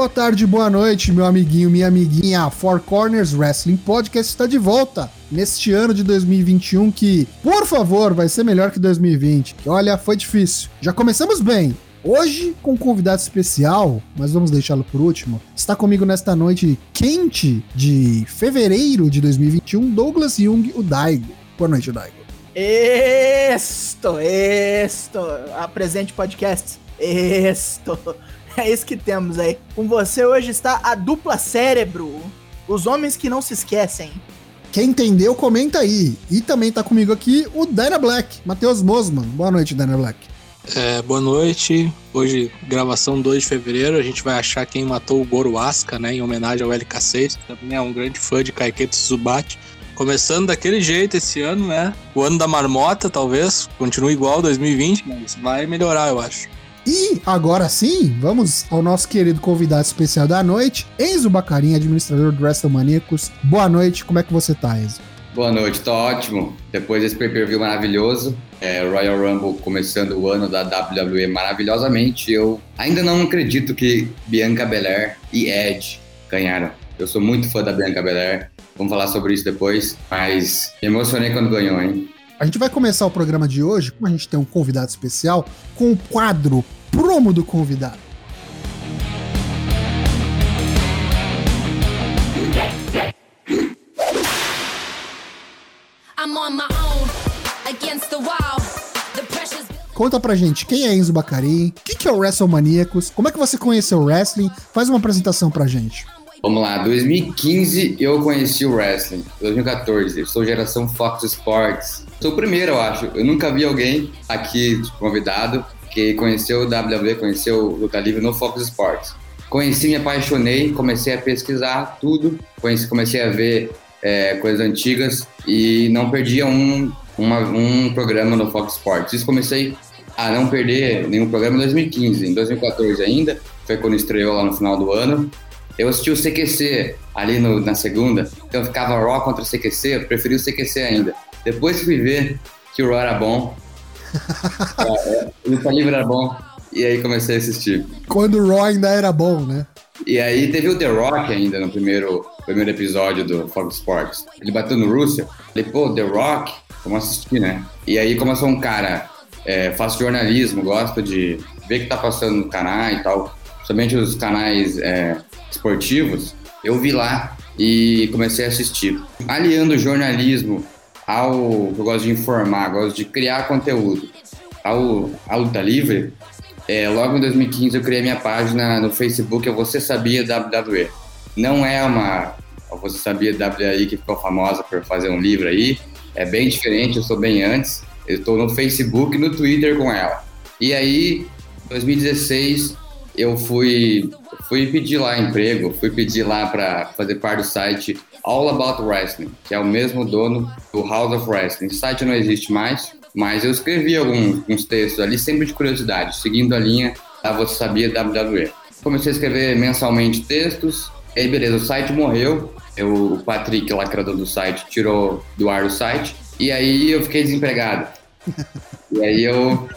Boa tarde, boa noite, meu amiguinho, minha amiguinha. Four Corners Wrestling Podcast está de volta neste ano de 2021 que, por favor, vai ser melhor que 2020. Olha, foi difícil. Já começamos bem. Hoje, com um convidado especial, mas vamos deixá-lo por último, está comigo nesta noite quente de fevereiro de 2021, Douglas Jung, o Daigo. Boa noite, Daigo. Esto, esto, apresente podcast. Esto. É isso que temos aí. Com você hoje está a dupla cérebro. Os homens que não se esquecem. Quem entendeu, comenta aí. E também tá comigo aqui o Dana Black, Matheus Mosman. Boa noite, Dana Black. É, boa noite. Hoje, gravação 2 de fevereiro, a gente vai achar quem matou o Goro Asuka, né? Em homenagem ao LK6, que também é um grande fã de Kaiketo Tsubaki. Começando daquele jeito esse ano, né? O ano da marmota, talvez. Continue igual 2020, mas vai melhorar, eu acho. E agora sim, vamos ao nosso querido convidado especial da noite, Enzo Bacarinha, administrador do WrestleManiacos. Boa noite, como é que você tá, Enzo? Boa noite, tô ótimo. Depois desse pay-per-view maravilhoso, é, Royal Rumble começando o ano da WWE maravilhosamente, eu ainda não acredito que Bianca Belair e Edge ganharam. Eu sou muito fã da Bianca Belair, vamos falar sobre isso depois, mas me emocionei quando ganhou, hein? A gente vai começar o programa de hoje, como a gente tem um convidado especial, com o quadro promo do convidado. Conta pra gente quem é Enzo Bacarin, o que, que é o WrestleManiacos, como é que você conheceu o wrestling, faz uma apresentação pra gente. Vamos lá, 2015 eu conheci o wrestling, 2014 eu sou geração Fox Sports. Sou o primeiro, eu acho. Eu nunca vi alguém aqui convidado que conheceu o WWE, conheceu o Luta Livre no Fox Sports. Conheci, me apaixonei, comecei a pesquisar tudo, comecei a ver é, coisas antigas e não perdia um, uma, um programa no Fox Sports. Isso comecei a não perder nenhum programa em 2015. Em 2014 ainda, foi quando estreou lá no final do ano. Eu assisti o CQC ali no, na segunda, então ficava Raw contra o CQC, eu preferi o CQC ainda. Depois fui ver que o Raw era bom, é, o Luta Livre era bom, e aí comecei a assistir. Quando o Raw ainda era bom, né? E aí teve o The Rock ainda no primeiro, primeiro episódio do Fox Sports. Ele bateu no Russell, falei, pô, The Rock, vamos assistir, né? E aí, como eu sou um cara, é, faço jornalismo, gosto de ver o que tá passando no canal e tal, somente os canais é, esportivos, eu vi lá e comecei a assistir. Aliando o jornalismo ao eu gosto de informar, gosto de criar conteúdo, ao, ao luta livre, é, logo em 2015 eu criei minha página no Facebook, é Você Sabia WWE. Não é uma Você Sabia WWE que ficou famosa por fazer um livro aí, é bem diferente, eu sou bem antes. Eu estou no Facebook e no Twitter com ela. E aí, 2016, eu fui, fui pedir lá emprego, fui pedir lá para fazer parte do site All About Wrestling, que é o mesmo dono do House of Wrestling. O site não existe mais, mas eu escrevi alguns, textos ali, sempre de curiosidade, seguindo a linha da Você Sabia WWE. Comecei a escrever mensalmente textos, e aí beleza, o site morreu, eu, o Patrick, lá criador do site, tirou do ar o site, e aí eu fiquei desempregado. e aí eu...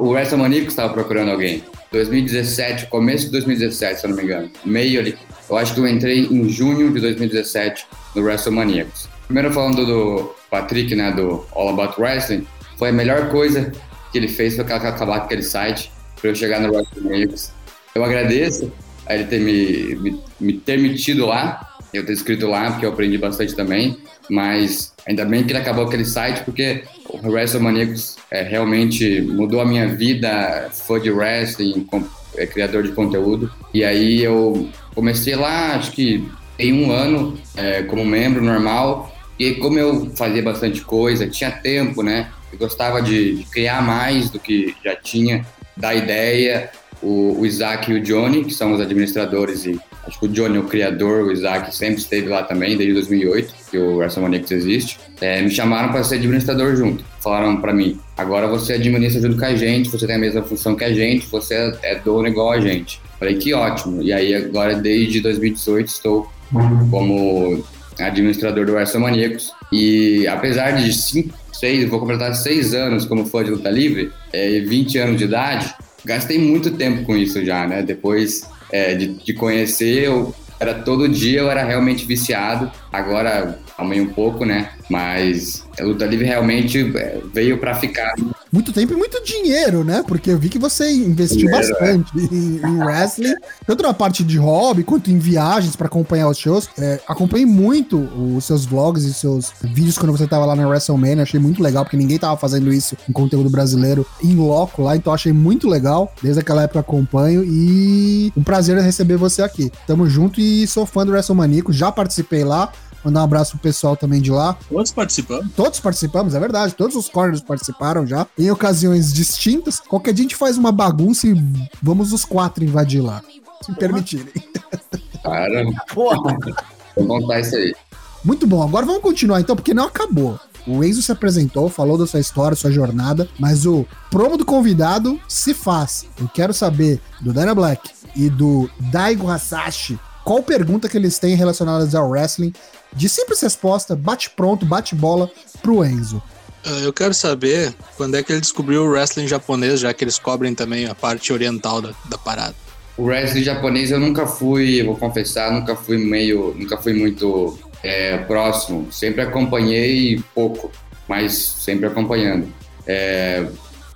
O WrestleManiacos estava procurando alguém. 2017, começo de 2017, se eu não me engano. Meio ali. Eu acho que eu entrei em junho de 2017 no WrestleManiacos. Primeiro falando do Patrick, né, do All About Wrestling, foi a melhor coisa que ele fez foi acabar com aquele site para eu chegar no WrestleManiacos. Eu agradeço a ele ter me, me, me ter lá, eu ter escrito lá, porque eu aprendi bastante também, mas ainda bem que ele acabou aquele site, porque o WrestleManiacos é, realmente mudou a minha vida, fã de wrestling, com, é, criador de conteúdo. E aí eu comecei lá, acho que em um ano, é, como membro normal. E como eu fazia bastante coisa, tinha tempo, né? Eu gostava de, de criar mais do que já tinha, da ideia. O, o Isaac e o Johnny, que são os administradores e Acho que o Johnny, o criador, o Isaac, sempre esteve lá também, desde 2008, que o WrestleManiacos existe. É, me chamaram para ser administrador junto. Falaram para mim: agora você administra junto com a gente, você tem a mesma função que a gente, você é dono igual a gente. Falei: que ótimo. E aí, agora, desde 2018, estou como administrador do WrestleManiacos. E apesar de 5, 6, vou completar 6 anos como fã de luta livre, é, 20 anos de idade, gastei muito tempo com isso já, né? Depois é, de, de conhecer, eu era todo dia, eu era realmente viciado. Agora amanhã um pouco, né? Mas a luta livre realmente é, veio para ficar. Muito tempo e muito dinheiro, né? Porque eu vi que você investiu dinheiro, bastante é. em, em, wrestling, tanto na parte de hobby quanto em viagens para acompanhar os shows. É, acompanhei muito os seus vlogs e seus vídeos quando você tava lá na WrestleMania. Achei muito legal, porque ninguém tava fazendo isso em conteúdo brasileiro em loco lá, então achei muito legal. Desde aquela época acompanho e um prazer receber você aqui. Tamo junto e sou fã do WrestleManiaco, já participei lá. Mandar um abraço pro pessoal também de lá. Todos participamos? Todos participamos, é verdade. Todos os corners participaram já, em ocasiões distintas. Qualquer dia a gente faz uma bagunça e vamos os quatro invadir lá, se permitirem. Cara, porra. Vou contar isso aí. Muito bom, agora vamos continuar então, porque não acabou. O Enzo se apresentou, falou da sua história, sua jornada, mas o promo do convidado se faz. Eu quero saber do Dana Black e do Daigo Hasashi qual pergunta que eles têm relacionadas ao wrestling de simples resposta, bate pronto, bate bola pro Enzo. Ah, eu quero saber quando é que ele descobriu o wrestling japonês, já que eles cobrem também a parte oriental da, da parada. O wrestling japonês eu nunca fui, vou confessar, nunca fui meio, nunca fui muito é, próximo. Sempre acompanhei pouco, mas sempre acompanhando. É,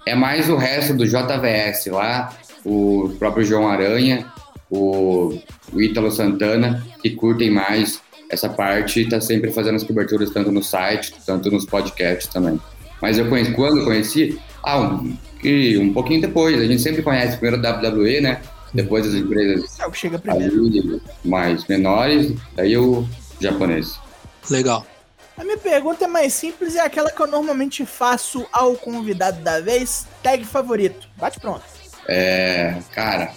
é mais o resto do JVS lá, o próprio João Aranha, o, o Ítalo Santana, que curtem mais essa parte está sempre fazendo as coberturas tanto no site, tanto nos podcasts também. Mas eu conheci, quando conheci, ah, um, um pouquinho depois, a gente sempre conhece primeiro a WWE, né? Depois as empresas é chega primeiro. mais menores, daí o japonês. Legal. A minha pergunta é mais simples e é aquela que eu normalmente faço ao convidado da vez. Tag favorito. Bate pronto. É, cara,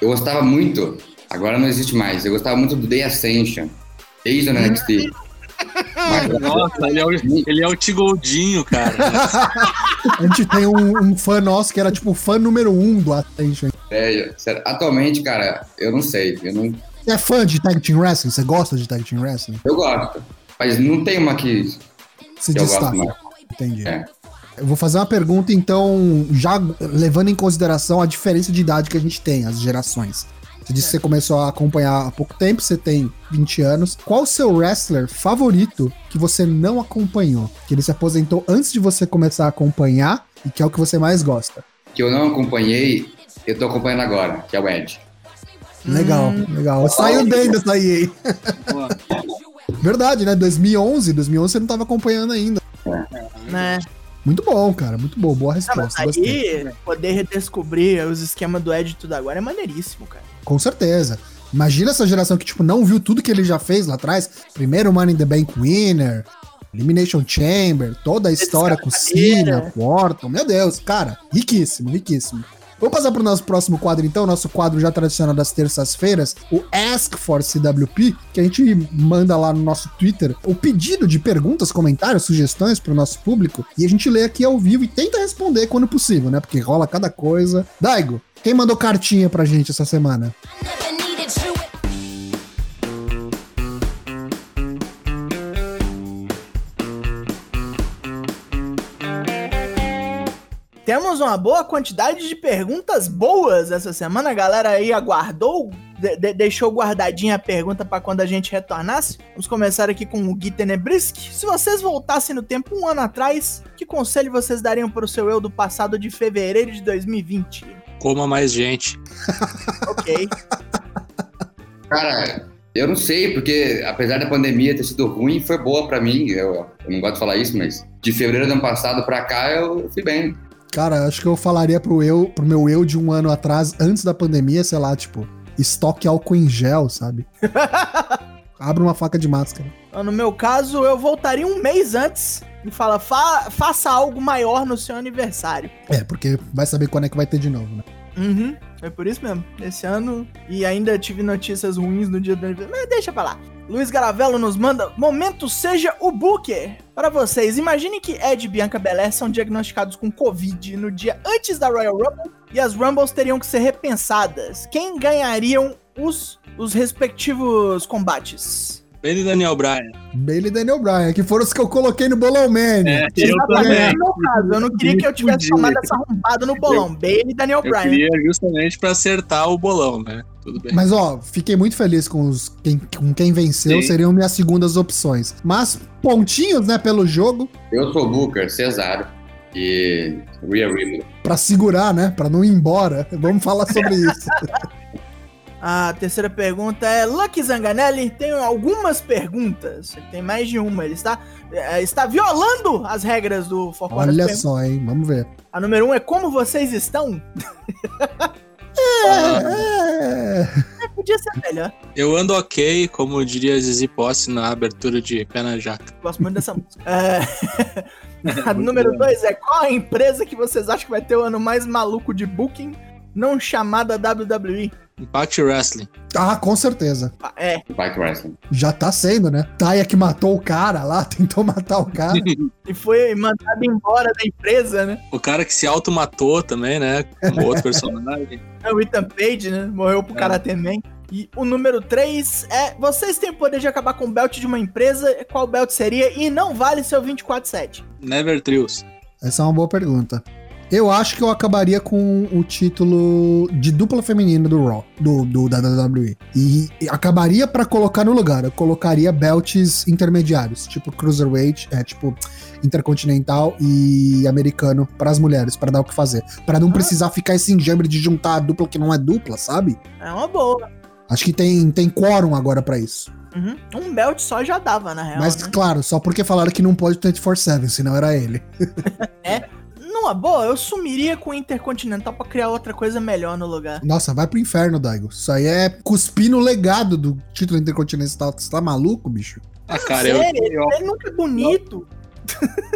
eu gostava muito, agora não existe mais, eu gostava muito do The Ascension. Desde o NXT. Nossa, ele é, o, ele é o Tigoldinho, cara. a gente tem um, um, fã nosso que era tipo o fã número um do Attention. É, sério, atualmente, cara, eu não sei. Eu não... Você é fã de Tag Team Wrestling? Você gosta de Tag Team Wrestling? Eu gosto. Mas não tem uma que. Se que destaca. Entendi. É. Eu vou fazer uma pergunta, então, já levando em consideração a diferença de idade que a gente tem, as gerações. Você disse que você começou a acompanhar há pouco tempo, você tem 20 anos. Qual o seu wrestler favorito que você não acompanhou? Que ele se aposentou antes de você começar a acompanhar e que é o que você mais gosta? Que eu não acompanhei, eu tô acompanhando agora, que é o Ed. Legal, hum. legal. Saiu bem dessa aí. Verdade, né? 2011, 2011 você não tava acompanhando ainda. É. Né? Muito bom, cara. Muito bom. Boa resposta. Não, aí, poder redescobrir os esquemas do Ed tudo agora é maneiríssimo, cara. Com certeza. Imagina essa geração que, tipo, não viu tudo que ele já fez lá atrás. Primeiro Money in the Bank Winner, Elimination Chamber, toda a história com Cena, com Orton. Meu Deus, cara, riquíssimo, riquíssimo. Vamos passar para o nosso próximo quadro, então, nosso quadro já tradicional das terças-feiras, o Ask for CWP, que a gente manda lá no nosso Twitter o pedido de perguntas, comentários, sugestões para o nosso público, e a gente lê aqui ao vivo e tenta responder quando possível, né? Porque rola cada coisa. Daigo, quem mandou cartinha pra gente essa semana? Temos uma boa quantidade de perguntas boas essa semana. A galera aí aguardou, de de deixou guardadinha a pergunta para quando a gente retornasse. Vamos começar aqui com o Gui Tenebrisk. Se vocês voltassem no tempo um ano atrás, que conselho vocês dariam para o seu eu do passado de fevereiro de 2020? Coma mais gente. ok. Cara, eu não sei, porque apesar da pandemia ter sido ruim, foi boa para mim. Eu, eu, não gosto de falar isso, mas de fevereiro do ano passado para cá eu fui bem. Cara, acho que eu falaria pro eu, pro meu eu de um ano atrás, antes da pandemia, sei lá, tipo, estoque álcool em gel, sabe? Abra uma faca de máscara. No meu caso, eu voltaria um mês antes e fala, Fa faça algo maior no seu aniversário. É, porque vai saber quando é que vai ter de novo, né? Uhum. É por isso mesmo. Esse ano. E ainda tive notícias ruins no dia do aniversário. Mas deixa pra lá. Luiz Garavello nos manda: Momento seja o Booker. Para vocês, imagine que Ed e Bianca Belair são diagnosticados com Covid no dia antes da Royal Rumble e as Rumbles teriam que ser repensadas. Quem ganhariam os, os respectivos combates? Bailey e Daniel Bryan. Bailey e Daniel Bryan, que foram os que eu coloquei no Bolão Man. É, eu Exatamente também. meu caso. Eu não queria que eu tivesse tomado essa arrombada no bolão. Bailey e Daniel Eu Bryan. queria justamente pra acertar o bolão, né? Tudo bem. Mas ó, fiquei muito feliz com, os, quem, com quem venceu, Sim. seriam minhas segundas opções. Mas pontinhos, né, pelo jogo, Eu sou Booker, Cesaro e Rhea Ripley. pra segurar, né, pra não ir embora. Vamos falar sobre isso. A terceira pergunta é: Lucky Zanganelli tem algumas perguntas. Ele tem mais de uma. Ele está, eh, está violando as regras do Corners Olha só, hein, vamos ver. A número um é: Como vocês estão? É, É, podia ser melhor. Eu ando ok, como diria Zizi Posse na abertura de Pé na Jaca. Gosto muito dessa música. É, A número dois é: Qual a empresa que vocês acham que vai ter o ano mais maluco de booking? Não chamada WWE. Impact Wrestling. ah, com certeza. Ah, É, Impact Wrestling. Já tá sendo, né? Taia que matou o cara lá, tentou matar o cara. e foi mandado embora da empresa, né? O cara que se automatou também, né? Como outro personagem. É o Ethan Page, né? Morreu pro É. Karate Man. E o número 3 é: vocês têm o poder de acabar com o belt de uma empresa, qual belt seria? E não vale seu 24-7. Never Trios. Essa é uma boa pergunta. Eu acho que eu acabaria com o título de dupla feminina do Raw, do, do da WWE. E, acabaria pra colocar no lugar. Eu colocaria belts intermediários, tipo Cruiserweight, é tipo intercontinental e americano pras mulheres, pra dar o que fazer. Pra não Ah. precisar ficar esse enjambre de juntar a dupla que não é dupla, sabe? É uma boa. Acho que tem, tem quórum agora pra isso. Uhum. Um belt só já dava, na real. Mas, né? claro, só porque falaram que não pode 24-7, senão era ele. Numa boa, eu sumiria com o Intercontinental pra criar outra coisa melhor no lugar. Nossa, vai pro inferno, Daigo. Isso aí é cuspir no legado do título intercontinental. Você tá maluco, bicho? Ah, cara, eu, Sério? eu Ele nunca é bonito.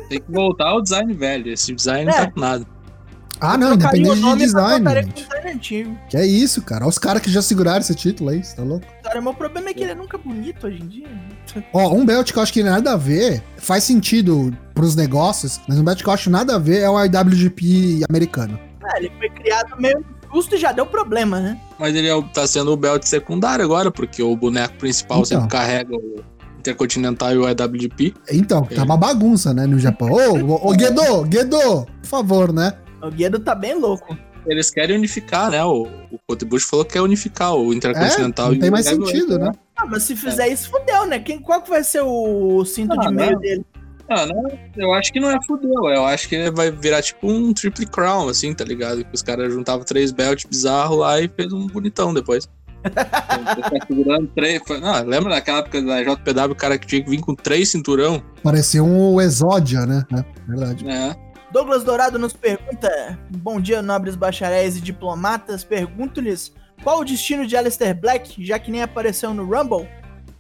tenho que voltar ao design velho. Esse design não É. tá com nada. Ah, não, independente de design. Que é isso, cara. Olha os caras que já seguraram esse título aí, você tá louco? Cara, meu problema é que ele é nunca bonito hoje em dia. Ó, um belt que eu acho que nada a ver, faz sentido pros negócios, mas um belt que eu acho nada a ver é o IWGP americano. É, ele foi criado meio justo e já deu problema, né? Mas ele é tá sendo o belt secundário agora, porque o boneco principal Então. sempre carrega o Intercontinental e o IWGP. Então, tá uma bagunça, né, no Japão. Ô, ô, ô, Guedo, Guedo, por favor, né? O Guedo tá bem louco. Eles querem unificar, né? O, o falou que quer unificar o Intercontinental É, não tem mais sentido, né? Ah, mas se fizer isso, fudeu, né? Quem, qual que vai ser o cinto Ah, de meio não. dele? Ah, não, eu acho que não é fudeu. Eu acho que vai virar tipo um Triple Crown, assim, tá ligado? Que os caras juntavam três belts bizarros lá e fez um bonitão depois. Tá segurando três. foi- Não, lembra daquela época da JPW, o cara que tinha que vir com três cinturão? Parecia um Exódia, né? É, verdade. É. Douglas Dourado nos pergunta: Bom dia, nobres bacharéis e diplomatas. Pergunto-lhes qual o destino de Alistair Black, já que nem apareceu no Rumble?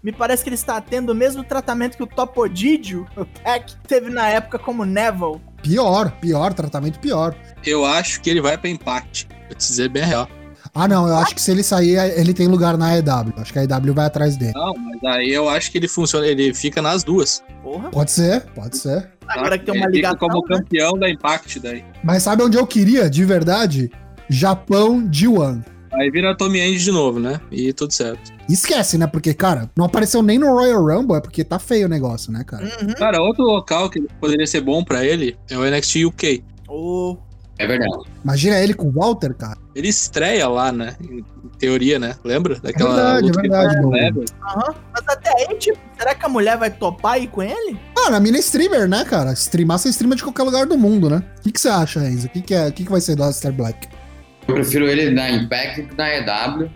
Me parece que ele está tendo o mesmo tratamento que o Topodidio, o Pack, teve na época como Neville. Pior, pior, tratamento pior. Eu acho que ele vai pra Impact. Vou te dizer bem real. Ah, não, eu acho que se ele sair, ele tem lugar na EW. Acho que a EW vai atrás dele. Não, mas aí eu acho que ele funciona, ele fica nas duas. Porra. Pode ser, pode ser. Agora que tem uma ele fica ligação, como né? campeão da Impact daí. Mas sabe onde eu queria, de verdade? Japão G1. Aí vira Tommy End de novo, né? E tudo certo. Esquece, né? Porque, cara, não apareceu nem no Royal Rumble, é porque tá feio o negócio, né, cara? Uhum. Cara, outro local que poderia ser bom pra ele é o NXT UK. O- É verdade. Imagina ele com o Walter, cara. Ele estreia lá, né? Em teoria, né? Lembra? Daquela verdade, luta é que verdade, ele o Douglas. Lever? Aham. Mas até aí, tipo, será que a mulher vai topar ir com ele? Mano, a mina é streamer, né, cara? Streamar, você streama de qualquer lugar do mundo, né? O que, que você acha, Enzo? O que, que, é, o que, que vai ser do Alistair Black? Eu prefiro ele na Impact do que na EW.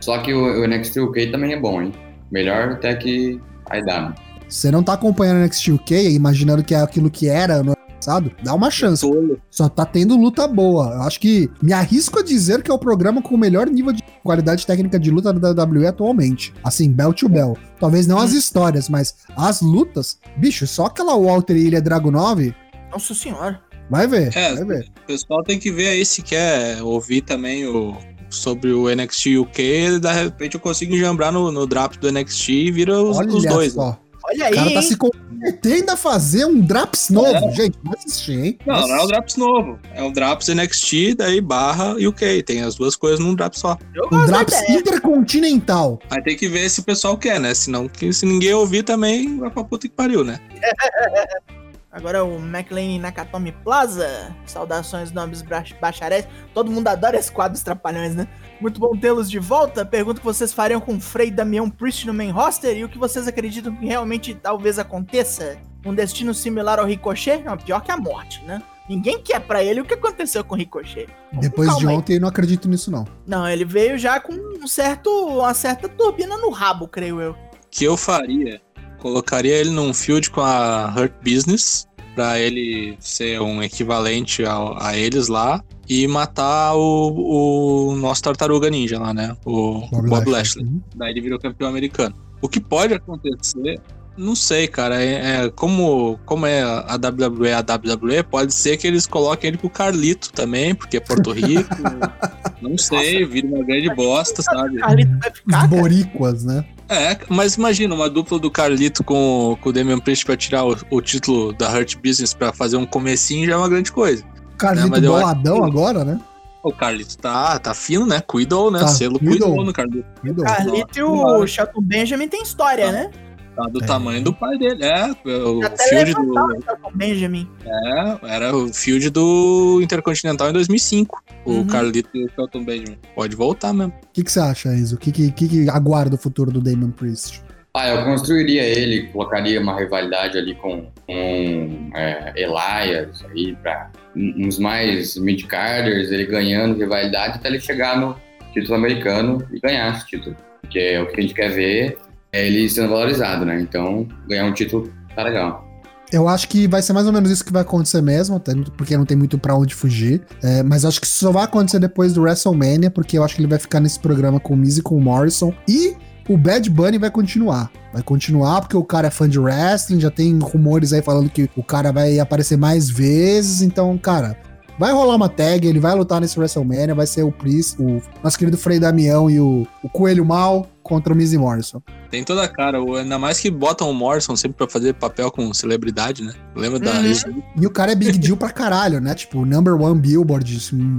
Só que o, o NXT UK também é bom, hein? Melhor até que a EW. Você não tá acompanhando o NXT UK, imaginando que é aquilo que era no passado? Dá uma chance. Só tá tendo luta boa. Eu acho que me arrisco a dizer que é o programa com o melhor nível de qualidade técnica de luta da WWE atualmente. Assim, bell to bell. Talvez não as histórias, mas as lutas. Bicho, só aquela Walter e Ilha Dragunov, Nossa senhora. vai ver, É, vai ver. O pessoal tem que ver aí se quer ouvir também o, sobre o NXT UK. De repente eu consigo enjambrar no, no draft do NXT e vira os, Olha os dois. né? Olha O aí, cara tá hein? se, con- Pretenda fazer um Draps novo, gente. Vai assistir, hein? Não, não é o Draps novo. É o Draps NXT, daí barra UK. Tem as duas coisas num Draps só. Eu Um Draps intercontinental. Aí tem que ver se o pessoal quer, né? Senão, que, se ninguém ouvir também, vai pra puta que pariu, né? Agora o McLean Nakatomi Plaza. Saudações, nomes bra- bacharéis. Todo mundo adora esse quadro Trapalhões, né? Muito bom tê-los de volta. Pergunto o que vocês fariam com Frei Damião Priest no main roster e o que vocês acreditam que realmente talvez aconteça. Um destino similar ao Ricochet? Não, pior que a morte, né? Ninguém quer pra ele o que aconteceu com o Ricochet. Vamos Depois de calma aí. ontem, eu não acredito nisso, não. Não, ele veio já com um certo, uma certa turbina no rabo, creio eu. que eu faria? Colocaria ele num field com a Hurt Business, pra ele ser um equivalente ao- a, eles lá, e matar o, o nosso tartaruga ninja lá, né? O Bob, Lashley. Uhum. Daí ele virou campeão americano. O que pode acontecer, não sei, cara. É, é- como, como é a WWE a WWE, pode ser que eles coloquem ele com o Carlito também, porque é Porto Rico. não sei, vira uma grande bosta, sabe? O Carlito vai Os ficar, cara. boríquas, né? É, mas imagina uma dupla do Carlito com, com o Damian Priest pra tirar o, o título da Hurt Business pra fazer um comecinho já é uma grande coisa. Carlito acho boladão que- agora, né? O Carlito tá, tá fino, né? Cuidou, né? Tá, Selo cuidou. no Carlito. Cuidou. Carlito e o Shelton Benjamin tem história, né? Tá do É. tamanho do pai dele. É, o Até field do. o Shelton Benjamin. É, era o field do Intercontinental em 2005. O Uhum. Carlito e o Shelton Benjamin. Pode voltar mesmo. O que, que você acha, Enzo? O que, que, que, que aguarda o futuro do Damon Priest? Ah, eu construiria ele, colocaria uma rivalidade ali com, com é, Elias, aí, pra uns mais mid-carders, ele ganhando rivalidade até ele chegar no título americano e ganhar esse título. Porque é o que a gente quer ver é ele sendo valorizado, né? Então, ganhar um título tá legal. Eu acho que vai ser mais ou menos isso que vai acontecer mesmo, até porque não tem muito pra onde fugir. É, mas acho que isso só vai acontecer depois do WrestleMania, porque eu acho que ele vai ficar nesse programa com o Miz e com o Morrison. E o Bad Bunny vai continuar. Vai continuar porque o cara é fã de wrestling, já tem rumores aí falando que o cara vai aparecer mais vezes. Então, cara, vai rolar uma tag, ele vai lutar nesse WrestleMania, vai ser o Priest, o nosso querido Frei Damião e o, o Coelho Mal contra o Miz e Morrison. Tem toda a cara, o- ainda mais que botam o Morrison sempre pra fazer papel com celebridade, né? Lembra da Uhum. E o cara é big deal pra caralho, né? Tipo, number one billboard,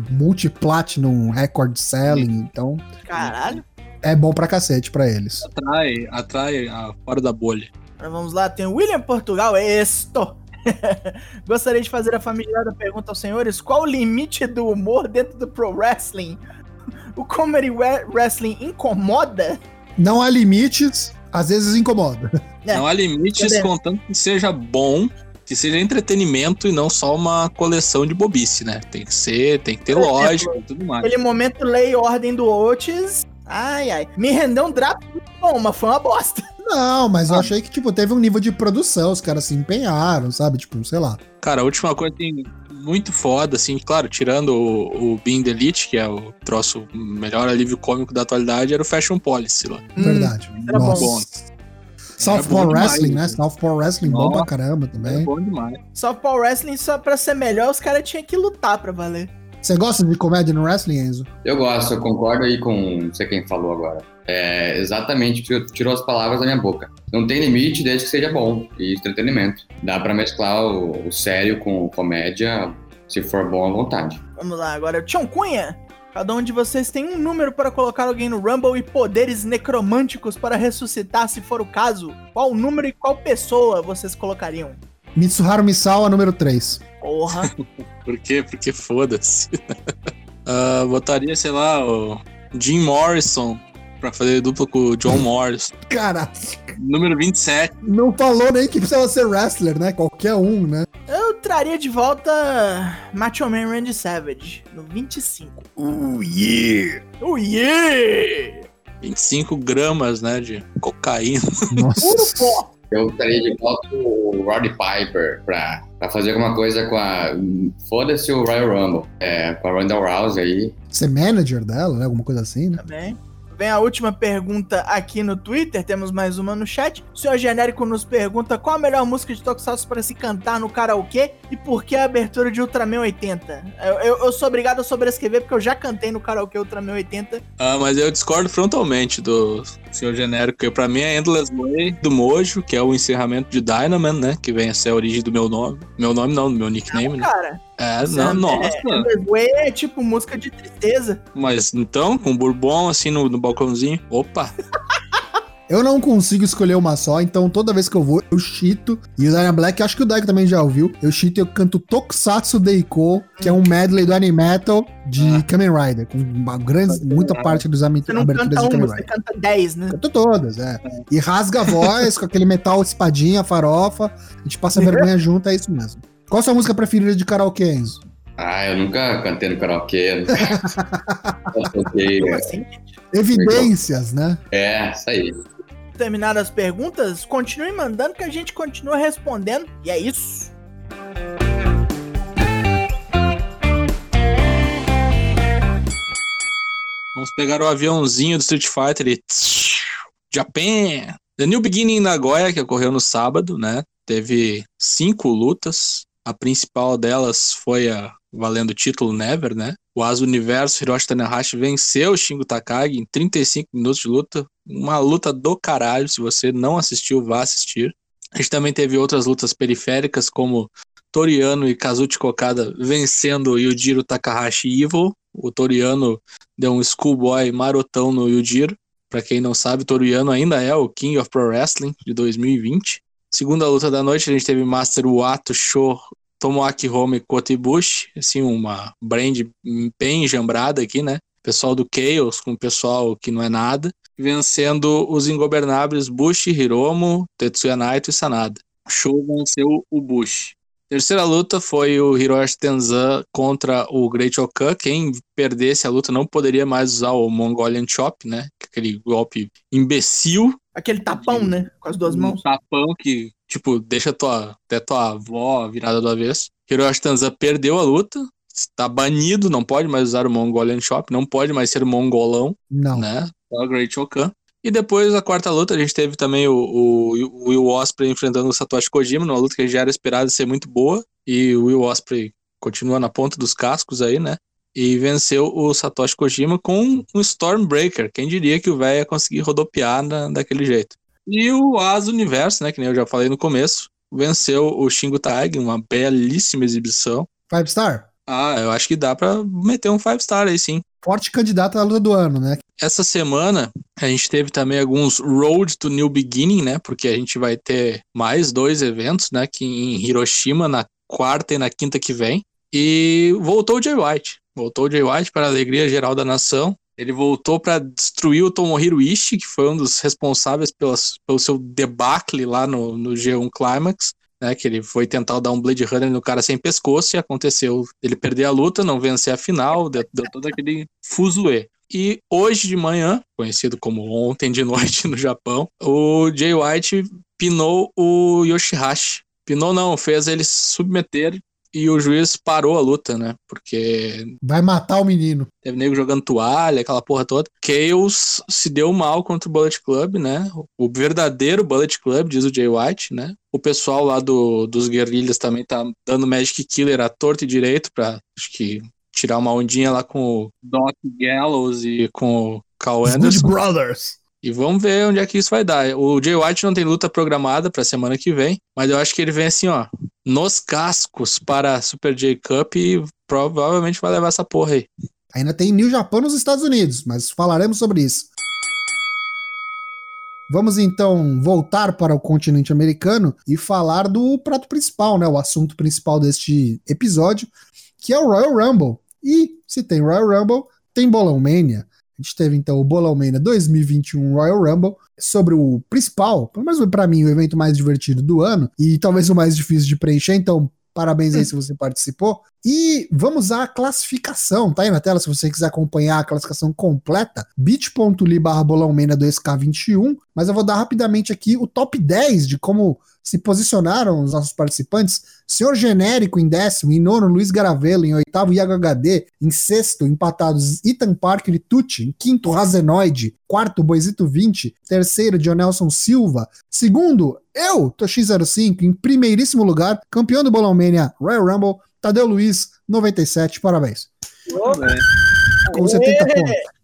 multi-platinum record selling. Então, Caralho. é bom pra cacete pra eles. Atrai, atrai a fora da bolha. Agora vamos lá, tem o William Portugal, esto. Gostaria de fazer a familiar pergunta aos senhores: qual o limite do humor dentro do pro wrestling? O comedy wrestling incomoda? Não há limites, às vezes incomoda. É. Não há limites Cadê? contanto que seja bom, que seja entretenimento e não só uma coleção de bobice, né? Tem que ser, tem que ter Por exemplo, lógica e tudo mais. Aquele momento lei e ordem do Otis. Ai, ai. Me rendeu um draft bom, mas foi uma bosta. Não, mas eu Ah. achei que, tipo, teve um nível de produção, os caras se empenharam, sabe? Tipo, sei lá. Cara, a última coisa assim, muito foda, assim, claro, tirando o, o Being the Elite, que é o troço melhor alívio cômico da atualidade, era o Fashion Policy lá. Verdade. era Nossa. bom. Southpaw É bom demais, Wrestling, né? Southpaw Wrestling bom pra caramba É também. bom demais. Paul Wrestling, só pra ser melhor, os caras tinham que lutar pra valer. Você gosta de comédia no wrestling, Enzo? Eu gosto, eu concordo aí com não sei quem falou agora. É, exatamente, tirou, tirou as palavras da minha boca. Não tem limite desde que seja bom e entretenimento. Dá pra mesclar o, o sério com comédia, se for bom à vontade. Vamos lá, agora. Tião Cunha. Cada um de vocês tem um número para colocar alguém no Rumble e poderes necromânticos para ressuscitar, se for o caso. Qual número e qual pessoa vocês colocariam? Mitsuharu Misawa, número 3. Porra. Por quê? Porque foda-se. Ah, botaria, sei lá, o Jim Morrison pra fazer dupla com o John Morrison. Caralho. Número 27. Não falou nem que precisava ser wrestler, né? Qualquer um, né? Eu traria de volta Macho Man Randy Savage, no 25. Oh, yeah! Oh yeah! 25 gramas, né, de cocaína. Puro Nossa. pó. Eu estaria de volta o Roddy Piper pra, pra fazer alguma coisa com a. Foda-se o Royal Rumble. É, com a Ronda Rousey aí. Ser manager dela, né? Alguma coisa assim, né? Também. Vem a última pergunta aqui no Twitter, temos mais uma no chat. O senhor genérico nos pergunta qual a melhor música de Tokusatsu para se cantar no karaokê e por que a abertura de Ultraman 80. Eu, eu, eu sou obrigado a sobrescrever porque eu já cantei no karaokê Ultraman 80. Ah, mas eu discordo frontalmente do senhor genérico, porque pra mim é Endless Way do Mojo, que é o encerramento de Dynaman, né? Que vem a ser a origem do meu nome. Meu nome não, do meu nickname, Não, né? cara. É, não, é- nossa. É, é tipo música de tristeza. Mas então, com bourbon assim no, no balcãozinho. Opa! Eu não consigo escolher uma só, então toda vez que eu vou, eu chito. E o Dyna Black, acho que o Daigo também já ouviu. Eu chito e eu canto Tokusatsu Deiko, que é um medley do Animetal de Ah. Kamen Rider, com uma grande, muita parte dos ami- Você não aberturas canta de Kamen uma, você Rider. canta 10, né? Canto todas, é. E rasga a voz com aquele metal espadinha, farofa. A gente passa vergonha junto, é isso mesmo. Qual a sua música preferida de karaokê, Enzo? Ah, eu nunca cantei no karaokê. Só toquei, Como né? assim? Evidências, né? É, isso aí. Terminadas as perguntas, continue mandando que a gente continua respondendo. E é isso. Vamos pegar o aviãozinho do Street Fighter e. Japan! The New Beginning em Nagoya, que ocorreu no sábado, né? Teve cinco lutas. A principal delas foi a valendo o título Never, né? O Asa Universo Hiroshi Tanahashi venceu o Shingo Takagi em 35 minutos de luta. Uma luta do caralho. Se você não assistiu, vá assistir. A gente também teve outras lutas periféricas, como Toriano e Kazuchi Kokada vencendo Yujiro Takahashi Evil. O Toriano deu um schoolboy marotão no Yujiro. Pra quem não sabe, Toriano ainda é o King of Pro Wrestling de 2020. Segunda luta da noite, a gente teve Master Wato Show Tomoaki Home Kotibushi, assim, uma brand bem enjambrada aqui, né? Pessoal do Chaos com o pessoal que não é nada, vencendo os ingobernáveis Bushi, Hiromo, Tetsuya Naito e Sanada. Show venceu o Bushi. Terceira luta foi o Hiroshi Tenzan contra o Great Okan. Quem perdesse a luta não poderia mais usar o Mongolian Chop, né? Aquele golpe imbecil. Aquele tapão, né? Com as duas Um mãos. tapão que, tipo, deixa tua, até tua avó virada do avesso. Hiroshi Tenzan perdeu a luta. Está banido, não pode mais usar o Mongolian Chop, não pode mais ser mongolão Não. né? O Great Okan. E depois, a quarta luta, a gente teve também o, o, o Will Ospreay enfrentando o Satoshi Kojima, numa luta que já era esperada ser muito boa. E o Will Ospreay continua na ponta dos cascos aí, né? E venceu o Satoshi Kojima com um Stormbreaker. Quem diria que o velho ia conseguir rodopiar na, daquele jeito. E o As Universo, né? Que nem eu já falei no começo, venceu o Shingo Tag, uma belíssima exibição. Five Star? Ah, eu acho que dá pra meter um 5 star aí sim. Forte candidato à luta do ano, né? Essa semana a gente teve também alguns Road to New Beginning, né? Porque a gente vai ter mais dois eventos, né? Aqui em Hiroshima na quarta e na quinta que vem. E voltou o Jay White. Voltou o Jay White para a alegria geral da nação. Ele voltou para destruir o Tomohiro Ishii, que foi um dos responsáveis pelas, pelo seu debacle lá no, no G1 Climax. Né, que ele foi tentar dar um Blade Runner no cara sem pescoço e aconteceu ele perder a luta, não vencer a final, deu, deu todo aquele fuzuê. E hoje de manhã, conhecido como ontem de noite no Japão, o Jay White pinou o Yoshihashi. Pinou não, fez ele submeter e o juiz parou a luta, né? Porque Vai matar o menino. teve nego jogando toalha, aquela porra toda. Chaos se deu mal contra o Bullet Club, né? O verdadeiro Bullet Club, diz o Jay White, né? O pessoal lá do, dos guerrilhas também tá dando Magic Killer à torta e direito pra, acho que, tirar uma ondinha lá com o Doc Gallows e com o Carl Os Good Anderson. Brothers. E vamos ver onde é que isso vai dar. O Jay White não tem luta programada pra semana que vem, mas eu acho que ele vem assim, ó, nos cascos para a Super J Cup e provavelmente vai levar essa porra aí. Ainda tem New Japão nos Estados Unidos, mas falaremos sobre isso. Vamos então voltar para o continente americano e falar do prato principal, né? O assunto principal deste episódio, que é o Royal Rumble. E se tem Royal Rumble, tem Bolão Mania. A gente teve então o Bolão Mania 2021 Royal Rumble sobre o principal, pelo menos para mim, o evento mais divertido do ano e talvez o mais difícil de preencher. Então, parabéns aí se você participou. E vamos à classificação, tá aí na tela se você quiser acompanhar a classificação completa, bit.ly barra bolãomena 2K21. Mas eu vou dar rapidamente aqui o top 10 de como se posicionaram os nossos participantes. Senhor Genérico em décimo, em nono, Luiz Garavelo, em oitavo, Iago HD, em sexto, empatados Ethan Parker e Tucci, em quinto, Razenoide, quarto, Boisito 20, terceiro, Dionelson Silva, segundo, eu, Toshi05, em primeiríssimo lugar, campeão do Bolomania Royal Rumble, Tadeu Luiz, 97, parabéns. Com 70 pontos.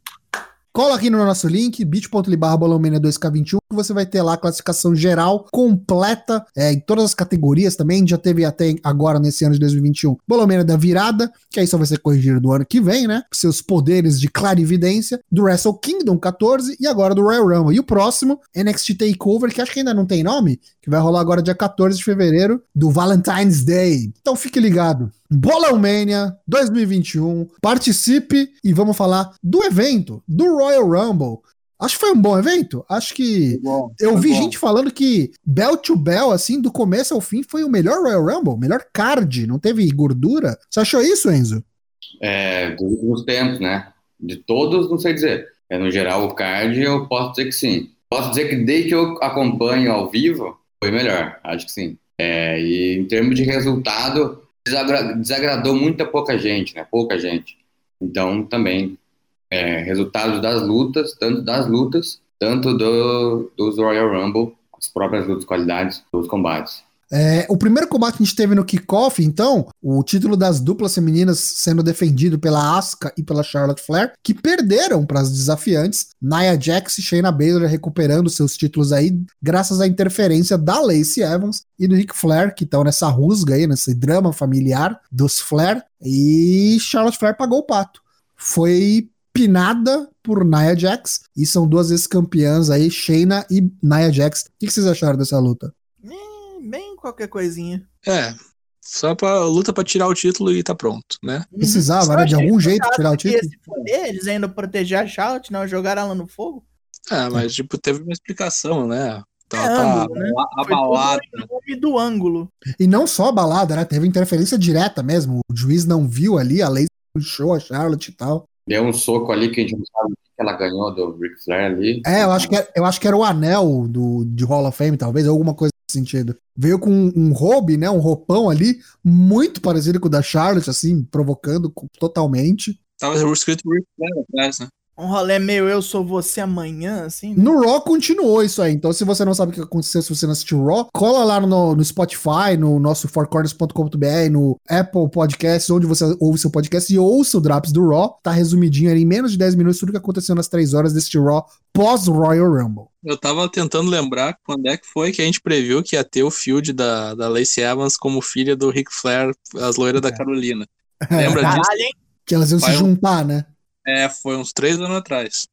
Cola aqui no nosso link, bit.ly barra 2K21, que você vai ter lá a classificação geral completa é, em todas as categorias também. Já teve até agora, nesse ano de 2021, Bolomania da virada, que aí só vai ser corrigido do ano que vem, né? Seus poderes de clarividência, do Wrestle Kingdom 14 e agora do Royal Rumble. E o próximo, NXT Takeover, que acho que ainda não tem nome, que vai rolar agora dia 14 de fevereiro, do Valentine's Day. Então fique ligado. Bolão Mania 2021. Participe e vamos falar do evento, do Royal Rumble. Acho que foi um bom evento. Acho que Bom, eu vi bom. gente falando que Bell to Bell, assim, do começo ao fim, foi o melhor Royal Rumble, melhor card, não teve gordura. Você achou isso, Enzo? É, dos últimos tempos, né? De todos, não sei dizer. É, no geral, o card, eu posso dizer que sim. Posso dizer que desde que eu acompanho ao vivo, foi melhor. Acho que sim. É, e em termos de resultado, desagra- desagradou muita pouca gente, né? Pouca gente. Então, também, é, resultados das lutas, tanto das lutas, tanto do, dos Royal Rumble, as próprias lutas, qualidades dos combates. É, o primeiro combate que a gente teve no kickoff, então, o título das duplas femininas sendo defendido pela Asuka e pela Charlotte Flair, que perderam para as desafiantes, Nia Jax e Shayna Baszler recuperando seus títulos aí, graças à interferência da Lacey Evans e do Ric Flair, que estão nessa rusga aí, nesse drama familiar dos Flair, e Charlotte Flair pagou o pato. Foi pinada por Nia Jax, e são duas vezes campeãs aí, Shayna e Nia Jax. O que que vocês acharam dessa luta? Hum, Bem qualquer coisinha. É, só pra luta pra tirar o título e tá pronto, né? Precisava, Só né? De algum jeito tirar o título. se foder, eles ainda proteger a Charlotte, não jogaram ela no fogo. É, mas tipo, teve uma explicação, né? Tá, É tá ângulo, né? Foi abalada. nome do ângulo. E não só a balada, né? Teve interferência direta mesmo. O juiz não viu ali, a lei puxou a Charlotte e tal. Deu um soco ali que a gente não sabe o que ela ganhou do Ric Flair ali. É, eu acho que era, eu acho que era o anel do, de Hall of Fame, talvez, alguma coisa nesse sentido. Veio com um, um robe, né? Um roupão ali, muito parecido com o da Charlotte, assim, provocando totalmente. Tava escrito Ric Flair atrás, né? Um rolê meio eu sou você amanhã, assim. né? No Raw continuou isso aí. Então, se você não sabe o que aconteceu, se você não assistiu o Raw, cola lá no, no Spotify, no nosso fourcorners.com.br, no Apple Podcasts, onde você ouve seu podcast e ouça o Drops do Raw. Tá resumidinho ali em menos de 10 minutos tudo que aconteceu nas 3 horas deste Raw pós-Royal Rumble. Eu tava tentando lembrar quando é que foi que a gente previu que ia ter o field da, da Lacey Evans como filha do Ric Flair, as loiras da Carolina. Lembra disso? Caralho, hein? Que elas iam se um- juntar, né? É, foi uns três anos atrás.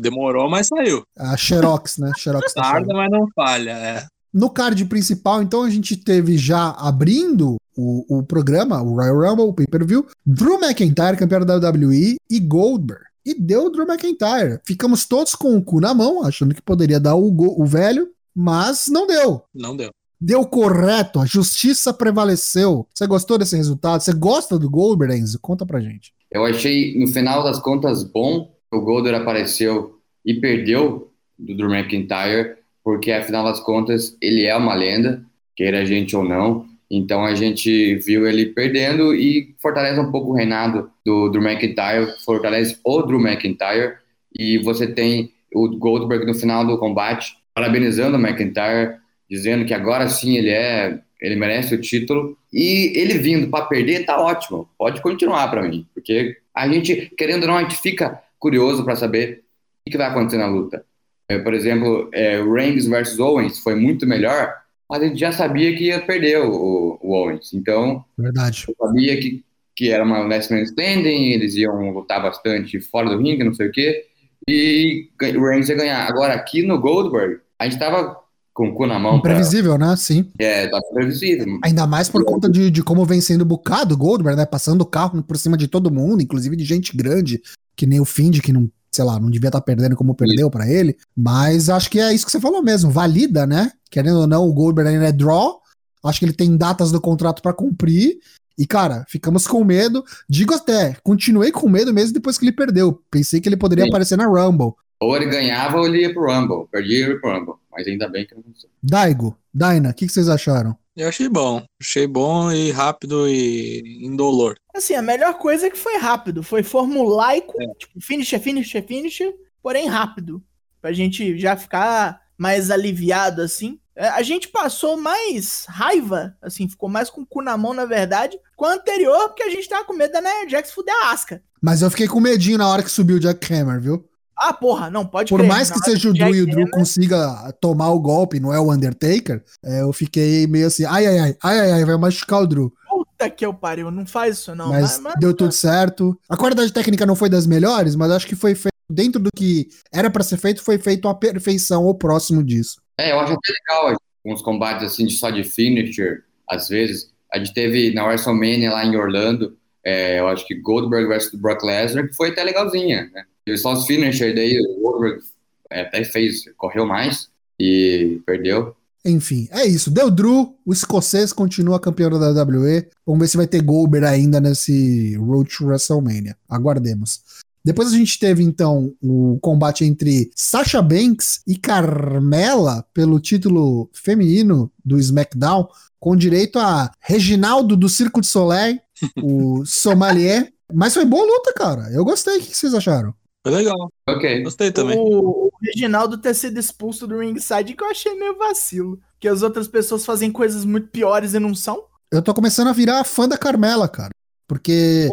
Demorou, mas saiu. A Xerox, né? Xerox da Tarda, mas não falha. É. No card principal, então, a gente teve já abrindo o, o programa, o Royal Rumble, o pay-per-view, Drew McIntyre, campeão da WWE, e Goldberg. E deu o Drew McIntyre. Ficamos todos com o cu na mão, achando que poderia dar o, go- o velho, mas não deu. Não deu. Deu correto, a justiça prevaleceu. Você gostou desse resultado? Você gosta do Goldberg, Enzo? Conta pra gente. Eu achei, no final das contas, bom que o Golder apareceu e perdeu do Drew McIntyre, porque, afinal das contas, ele é uma lenda, queira a gente ou não. Então, a gente viu ele perdendo e fortalece um pouco o reinado do Drew McIntyre, fortalece o Drew McIntyre. E você tem o Goldberg no final do combate, parabenizando o McIntyre, dizendo que agora sim ele é, ele merece o título. E ele vindo para perder tá ótimo. Pode continuar para mim, porque a gente querendo ou não a gente fica curioso para saber o que, vai acontecer na luta. É, por exemplo, é, o Reigns versus Owens foi muito melhor, mas a gente já sabia que ia perder o, o Owens. Então Verdade. eu sabia que que era uma last man standing, eles iam lutar bastante fora do ringue, não sei o quê, e o Reigns ia ganhar. Agora, aqui no Goldberg, a gente tava com o cu na mão. Pra, Imprevisível, né? Sim. é, tava previsível. Ainda mais por conta de, de como vem sendo bucado o Goldberg, né? Passando o carro por cima de todo mundo, inclusive de gente grande, que nem o Find, que não, sei lá, não devia estar perdendo como perdeu pra ele. Mas acho que é isso que você falou mesmo, valida, né? Querendo ou não, o Goldberg ainda é draw. Acho que ele tem datas do contrato pra cumprir. E, cara, ficamos com medo. Digo até, continuei com medo mesmo depois que ele perdeu. Pensei que ele poderia Sim. aparecer na Rumble. Ou ele ganhava ou ele ia pro Rumble. Perdia e ia pro Rumble. Mas ainda bem que não aconteceu. Daigo, Daina, o que, que vocês acharam? Eu achei bom. Achei bom e rápido e indolor. Assim, a melhor coisa é que foi rápido. Foi formulaico, tipo, finisher, finisher, finisher, porém rápido. Pra gente já ficar mais aliviado, assim. É, A gente passou mais raiva, assim, ficou mais com o cu na mão, na verdade, com o anterior, porque a gente tava com medo da Nia Jax fuder a Asca. Mas eu fiquei com medinho na hora que subiu o Jack Hammer, viu? Ah, porra, não, pode Por crer. mais que seja o Drew e o Drew consiga tomar o golpe, não é o Undertaker, é, eu fiquei meio assim, ai, ai, ai, ai, ai, ai, vai machucar o Drew. Puta que eu pariu, não faz isso não. mas mas- deu tudo certo. A qualidade técnica não foi das melhores, mas acho que foi feito dentro do que era pra ser feito, foi feito à perfeição ou próximo disso. É, eu acho até legal uns combates assim de só de finisher, às vezes. A gente teve na WrestleMania lá em Orlando, é, eu acho que Goldberg versus Brock Lesnar, que foi até legalzinha, né? Teve só os finisher, daí o Goldberg é, até fez, correu mais e perdeu. Enfim, é isso. Deu Drew, o escocês continua campeão da WWE. Vamos ver se vai ter Goldberg ainda nesse Road to WrestleMania. Aguardemos. Depois a gente teve então o combate entre Sasha Banks e Carmela pelo título feminino do SmackDown, com direito a Reginaldo do Circo de Soleil, o Sommelier. Mas foi boa luta, cara. Eu gostei. O que vocês acharam? Foi legal. Ok. Gostei também. O, o Reginaldo ter sido expulso do ringside que eu achei meio vacilo. Que as outras pessoas fazem coisas muito piores e não são. Eu tô começando a virar fã da Carmela, cara. Porque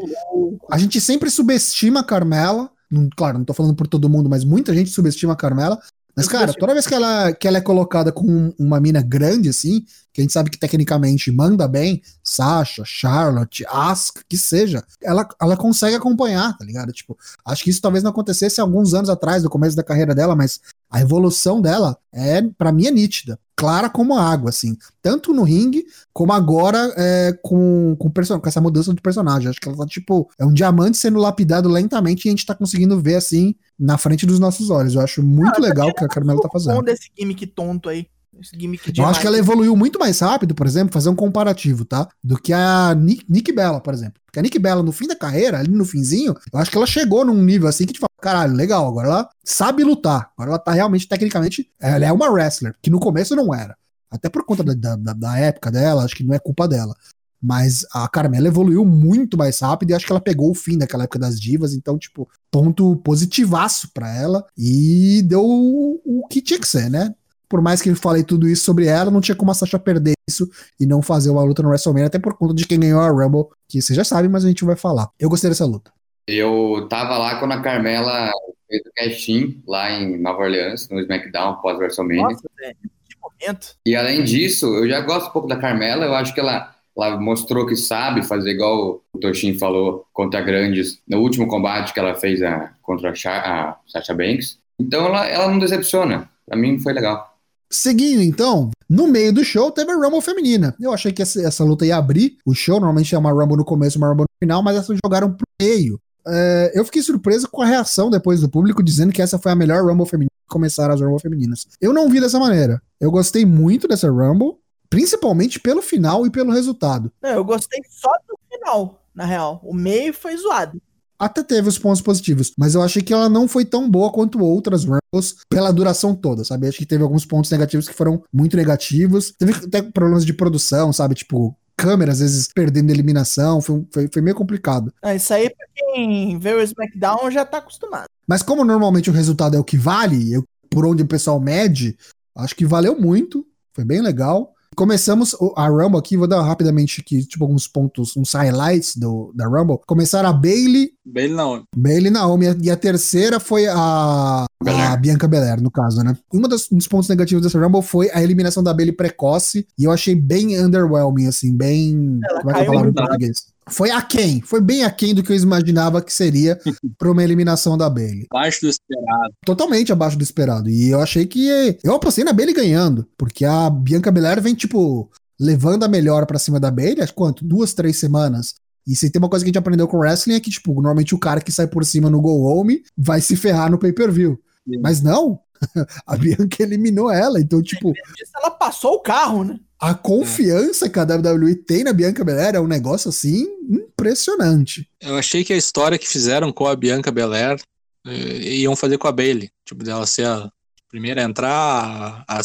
a gente sempre subestima a Carmela. Não- claro, não tô falando por todo mundo, mas muita gente subestima a Carmela. Mas, cara, toda vez que ela, que ela é colocada com um- uma mina grande, assim, que a gente sabe que tecnicamente manda bem, Sasha, Charlotte, Asuka, que seja, ela, ela consegue acompanhar, tá ligado? Tipo, acho que isso talvez não acontecesse alguns anos atrás, no começo da carreira dela, mas a evolução dela é, para mim, é nítida. Clara como a água, assim. Tanto no ringue, como agora é, com, com, com essa mudança do personagem. Acho que ela tá, tipo, é um diamante sendo lapidado lentamente e a gente tá conseguindo ver, assim, na frente dos nossos olhos. Eu acho muito legal o que a Carmela tá fazendo. desse gimmick tonto aí. Esse gimmick de Eu acho que ela evoluiu muito mais rápido, por exemplo, fazer um comparativo, tá? Do que a Nick, Nick Bella, por exemplo. Porque a Nick Bella, no fim da carreira, ali no finzinho, eu acho que ela chegou num nível assim que fala, caralho, legal, agora ela sabe lutar. Agora ela tá realmente, tecnicamente, ela é uma wrestler, que no começo não era. Até por conta da, da, da época dela, acho que não é culpa dela. Mas a Carmela evoluiu muito mais rápido e acho que ela pegou o fim daquela época das divas, então, tipo, ponto positivaço pra ela e deu o, o que tinha que ser, né? Por mais que eu falei tudo isso sobre ela, não tinha como a Sasha perder isso e não fazer uma luta no WrestleMania, até por conta de quem ganhou a Rumble, que você já sabe, mas a gente vai falar. Eu gostei dessa luta. Eu tava lá quando a Carmela fez o casting lá em Nova Orleans, no SmackDown pós-WrestleMania. Nossa, velho. Que momento. E além disso, eu já gosto um pouco da Carmela, eu acho que ela, ela mostrou que sabe fazer igual o Toshin falou contra grandes no último combate que ela fez a, contra a, a Sasha Banks. Então ela, ela não decepciona. Pra mim foi legal. Seguindo, então, no meio do show teve a Rumble feminina. Eu achei que essa, essa luta ia abrir o show. Normalmente é uma Rumble no começo e uma Rumble no final, mas essa jogaram pro meio. É, eu fiquei surpreso com a reação depois do público dizendo que essa foi a melhor Rumble feminina que começaram as Rumble femininas. Eu não vi dessa maneira. Eu gostei muito dessa Rumble, principalmente pelo final e pelo resultado. Não, eu gostei só do final, na real. O meio foi zoado. Até teve os pontos positivos, mas eu achei que ela não foi tão boa quanto outras Rumbles pela duração toda, sabe? Acho que teve alguns pontos negativos que foram muito negativos. Teve até problemas de produção, sabe? Tipo, câmera às vezes perdendo eliminação, foi, foi, foi meio complicado. Ah, isso aí, pra quem vê o SmackDown, já tá acostumado. Mas como normalmente o resultado é o que vale, eu- por onde o pessoal mede, acho que valeu muito, foi bem legal. Começamos o- a Rumble aqui, vou dar rapidamente aqui, tipo, alguns pontos, uns highlights do, da Rumble. Começaram a Bailey, Bem não. Bailey Naomi, e a terceira foi a, a Belair. Bianca Belair, no caso, né? Um dos pontos negativos dessa Rumble foi a eliminação da Bailey precoce, e eu achei bem underwhelming, assim, bem... Ela como é que eu caiu falo em português? Foi aquém, foi bem aquém do que eu imaginava que seria pra uma eliminação da Bailey Abaixo do esperado. totalmente abaixo do esperado. E eu achei que. Eu apostei na Bailey ganhando, porque a Bianca Belair vem, tipo, levando a melhor pra cima da Bailey, acho quanto? Duas, três semanas. E se tem uma coisa que a gente aprendeu com wrestling é que, tipo, normalmente o cara que sai por cima no Go Home vai se ferrar no pay-per-view. Mas não, a Bianca eliminou ela. Então, tipo, ela passou o carro, né? a confiança que a WWE tem na Bianca Belair é um negócio assim impressionante. Eu achei que a história que fizeram com a Bianca Belair E- Iam fazer com a Bailey. Tipo, dela ser a primeira a entrar, a, a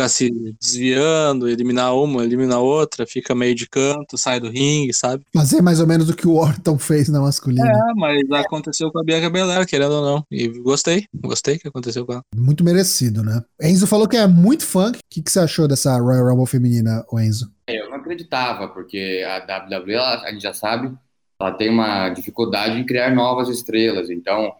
ficar se desviando, eliminar uma, eliminar outra, fica meio de canto, sai do ringue, sabe? Fazer mais ou menos o que o Orton fez na masculina. É, mas aconteceu com a Bianca Belair, querendo ou não. E gostei, gostei que aconteceu com ela. Muito merecido, né? Enzo falou que é muito fã. O que, que você achou dessa Royal Rumble feminina, Enzo? Eu não acreditava, porque a WWE, ela- a gente já sabe, ela tem uma dificuldade em criar novas estrelas. Então,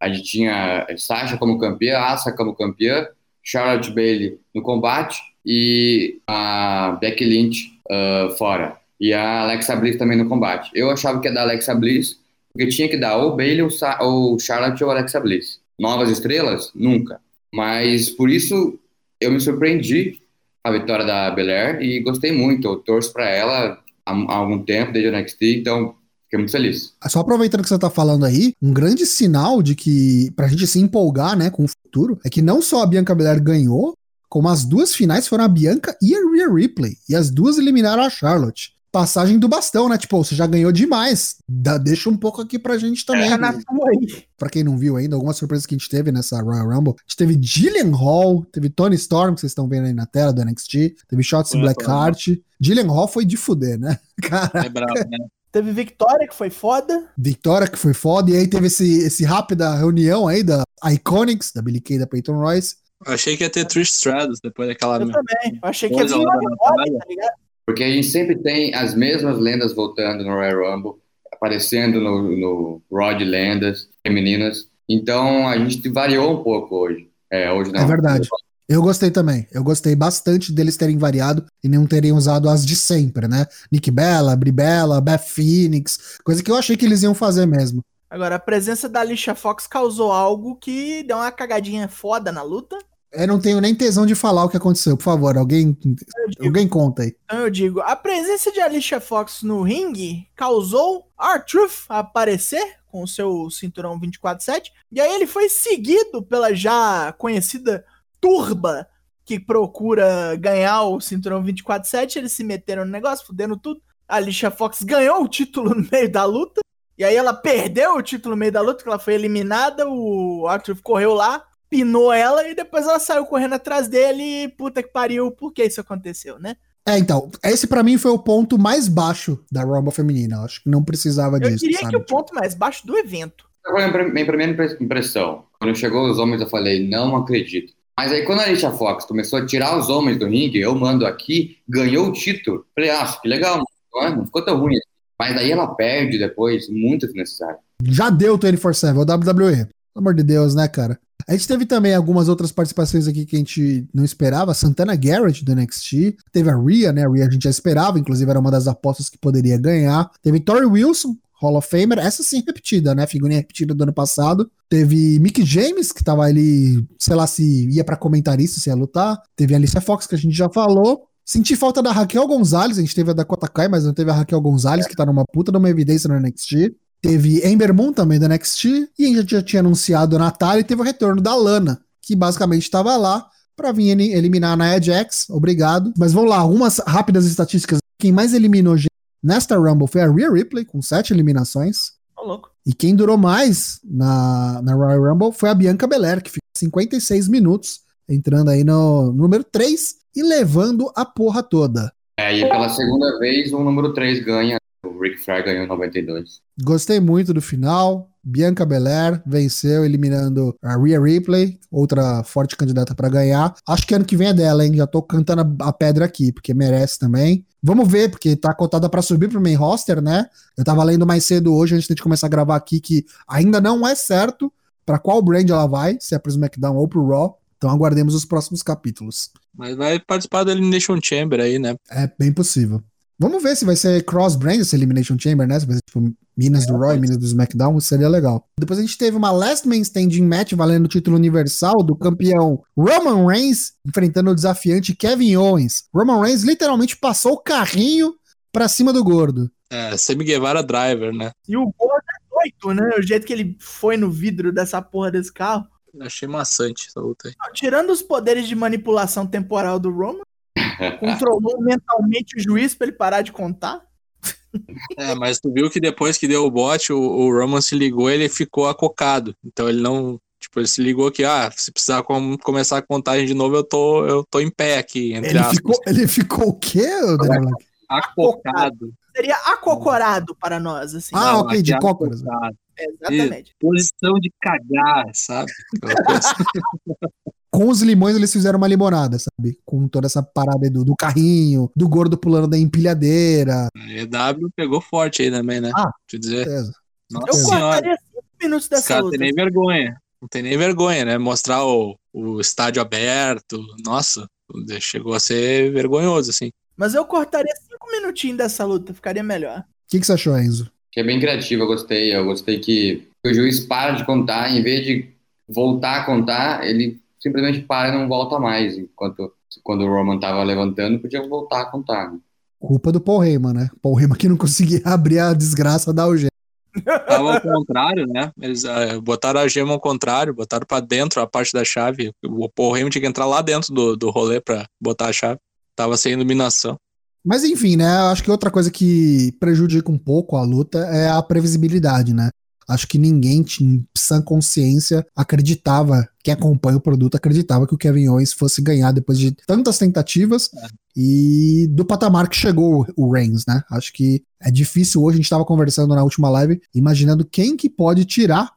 a gente tinha Sasha como campeã, Asuka como campeã, Charlotte Bailey no combate e a Becky Lynch ah, fora. E a Alexa Bliss também no combate. Eu achava que ia dar Alexa Bliss, porque tinha que dar ou Bailey ou, Sa- ou Charlotte ou Alexa Bliss. Novas estrelas? Nunca. Mas por isso eu me surpreendi a vitória da Belair e gostei muito. Eu torço para ela há, há algum tempo, desde o NXT, então fiquei muito feliz. Só aproveitando que você tá falando aí, um grande sinal de que, pra gente se empolgar, né, com futuro, é que não só a Bianca Belair ganhou, como as duas finais foram a Bianca e a Rhea Ripley. E as duas eliminaram a Charlotte. Passagem do bastão, né? Tipo, você já ganhou demais. Dá- deixa um pouco aqui pra gente também. Na tua aí. Pra quem não viu ainda, algumas surpresas que a gente teve nessa Royal Rumble. A gente teve Gillian Hall, teve Tony Storm, que vocês estão vendo aí na tela do NXT, teve Foi, Blackheart. Gillian Hall foi de fuder, né? Cara, É bravo, né? Teve Victoria, que foi foda. Vitória, que foi foda, e aí teve esse, esse rápida reunião aí da Iconics, da Billy Kay da Peyton Royce. Eu achei que ia ter Trish Stratus depois daquela. Eu também. Eu achei que ia vir uma tá ligado? Porque a gente sempre tem as mesmas lendas voltando no Royal Rumble, aparecendo no, no Raw de lendas femininas. Então a gente variou um pouco hoje. É, hoje não. É verdade. Eu gostei também. Eu gostei bastante deles terem variado e não terem usado as de sempre, né? Nick Bella, Bri Bella, Beth Phoenix, coisa que eu achei que eles iam fazer mesmo. Agora, a presença da Alicia Fox causou algo que deu uma cagadinha foda na luta. Eu não tenho nem tesão de falar o que aconteceu, por favor, alguém, digo, alguém conta aí. então eu digo, a presença de Alicia Fox no ringue causou R-Truth aparecer com o seu cinturão 24-7. E aí ele foi seguido pela já conhecida Turba, que procura ganhar o cinturão 24-7. Eles se meteram no negócio, fudendo tudo. A Alicia Fox ganhou o título no meio da luta. E aí ela perdeu o título no meio da luta, porque ela foi eliminada. O R-Truth correu lá, pinou ela e depois ela saiu correndo atrás dele. E puta que pariu, por que isso aconteceu, né? É, então, esse pra mim foi o ponto mais baixo da Rumble feminina. Eu acho que não precisava Eu disso, diria sabe? que o ponto mais baixo do evento. Minha- primeira impre- impressão. Quando chegou os homens, eu falei, não acredito. Mas aí, quando a Alicia Fox começou a tirar os homens do ringue, eu mando aqui, ganhou o título. Falei, ah, que legal, não, é? não ficou tão ruim. assim. Mas daí ela perde depois, muito desnecessário. Já deu 24-7, é o WWE. Pelo amor de Deus, né, cara? A gente teve também algumas outras participações aqui que a gente não esperava. Santana Garrett do NXT. Teve a Rhea, né? A Rhea a gente já esperava, inclusive era uma das apostas que poderia ganhar. Teve Tori Wilson, Hall of Famer. Essa sim repetida, né? Figurinha repetida do ano passado. Teve Mick James, que tava ali, sei lá se ia pra comentarista, se ia lutar. Teve Alicia Fox, que a gente já falou. Senti falta da Raquel Gonzalez, a gente teve a Dakota Kai, mas não teve a Raquel Gonzalez, que tá numa puta de uma evidência no NXT. Teve Ember Moon também do NXT. E a gente já tinha anunciado a Natália e teve o retorno da Lana, que basicamente estava lá pra vir eliminar a Nia Jax. Obrigado. Mas vamos lá, algumas rápidas estatísticas. Quem mais eliminou nesta Rumble foi a Rhea Ripley, com sete eliminações. Louco. E quem durou mais na, na Royal Rumble foi a Bianca Belair, que ficou 56 minutos, entrando aí no número 3 e levando a porra toda. É, e pela segunda vez, o número 3 ganha. O Rick Flair ganhou em 92. Gostei muito do final. Bianca Belair venceu, eliminando a Rhea Ripley, outra forte candidata pra ganhar. Acho que ano que vem é dela, hein? Já tô cantando a, pedra aqui, porque merece também. Vamos ver, porque tá cotada pra subir pro main roster, né? Eu tava lendo mais cedo hoje, antes de começar a gravar aqui, que ainda não é certo pra qual brand ela vai, se é pro SmackDown ou pro Raw. Então aguardemos os próximos capítulos. Mas vai participar do Elimination Chamber aí, né? É bem possível. Vamos ver se vai ser cross-brand esse Elimination Chamber, né? Se vai ser tipo Minas do Raw e Minas do SmackDown, seria legal. Depois a gente teve uma Last Man Standing match valendo o título universal do campeão Roman Reigns enfrentando o desafiante Kevin Owens. Roman Reigns literalmente passou o carrinho pra cima do gordo. É, Sammy Guevara Driver, né? E o gordo é doido, né? O jeito que ele foi no vidro dessa porra desse carro. Eu achei maçante essa luta aí. Não, tirando os poderes de manipulação temporal do Roman, controlou mentalmente o juiz pra ele parar de contar. É, mas tu viu que depois que deu o bote, o, o Roman se ligou, ele ficou acocado. Então ele não. Tipo, ele se ligou que, ah, se precisar com- começar a contagem de novo, eu tô, eu tô em pé aqui, entre Ele aspas. ficou, ele ficou o quê, Black? Acocado. Seria acocorado para nós, assim. Ah, Não, ok, de é cócoras. Exatamente. Posição de cagar, sabe? Com os limões, eles fizeram uma limonada, sabe? Com toda essa parada aí do, do carrinho, do gordo pulando da empilhadeira. A EW pegou forte aí também, né? Ah. Deixa eu dizer. Certeza. Nossa Eu cortaria cinco minutos Os dessa caras não luta. tem nem vergonha. Não tem nem vergonha, né? Mostrar o, o estádio aberto. Nossa, chegou a ser vergonhoso, assim. Mas eu cortaria cinco minutinhos dessa luta, ficaria melhor. O que, que você achou, Enzo? Que é bem criativo, eu gostei. Eu gostei que o juiz para de contar, em vez de voltar a contar, ele simplesmente para e não volta mais. Enquanto quando o Roman tava levantando, podia voltar a contar. né? Culpa do Paul Heyman, né? Paul Heyman que não conseguia abrir a desgraça da algema. Tava ao contrário, né? Eles ah, botaram a gema ao contrário, botaram pra dentro a parte da chave. O Paul Heyman tinha que entrar lá dentro do, do rolê pra botar a chave. Tava sem iluminação. Mas enfim, né? eu Acho que outra coisa que prejudica um pouco a luta é a previsibilidade, né? Acho que ninguém, em sã consciência, acreditava, quem acompanha o produto, acreditava que o Kevin Owens fosse ganhar depois de tantas tentativas e do patamar que chegou o Reigns, né? Acho que é difícil hoje, a gente tava conversando na última live, imaginando quem que pode tirar,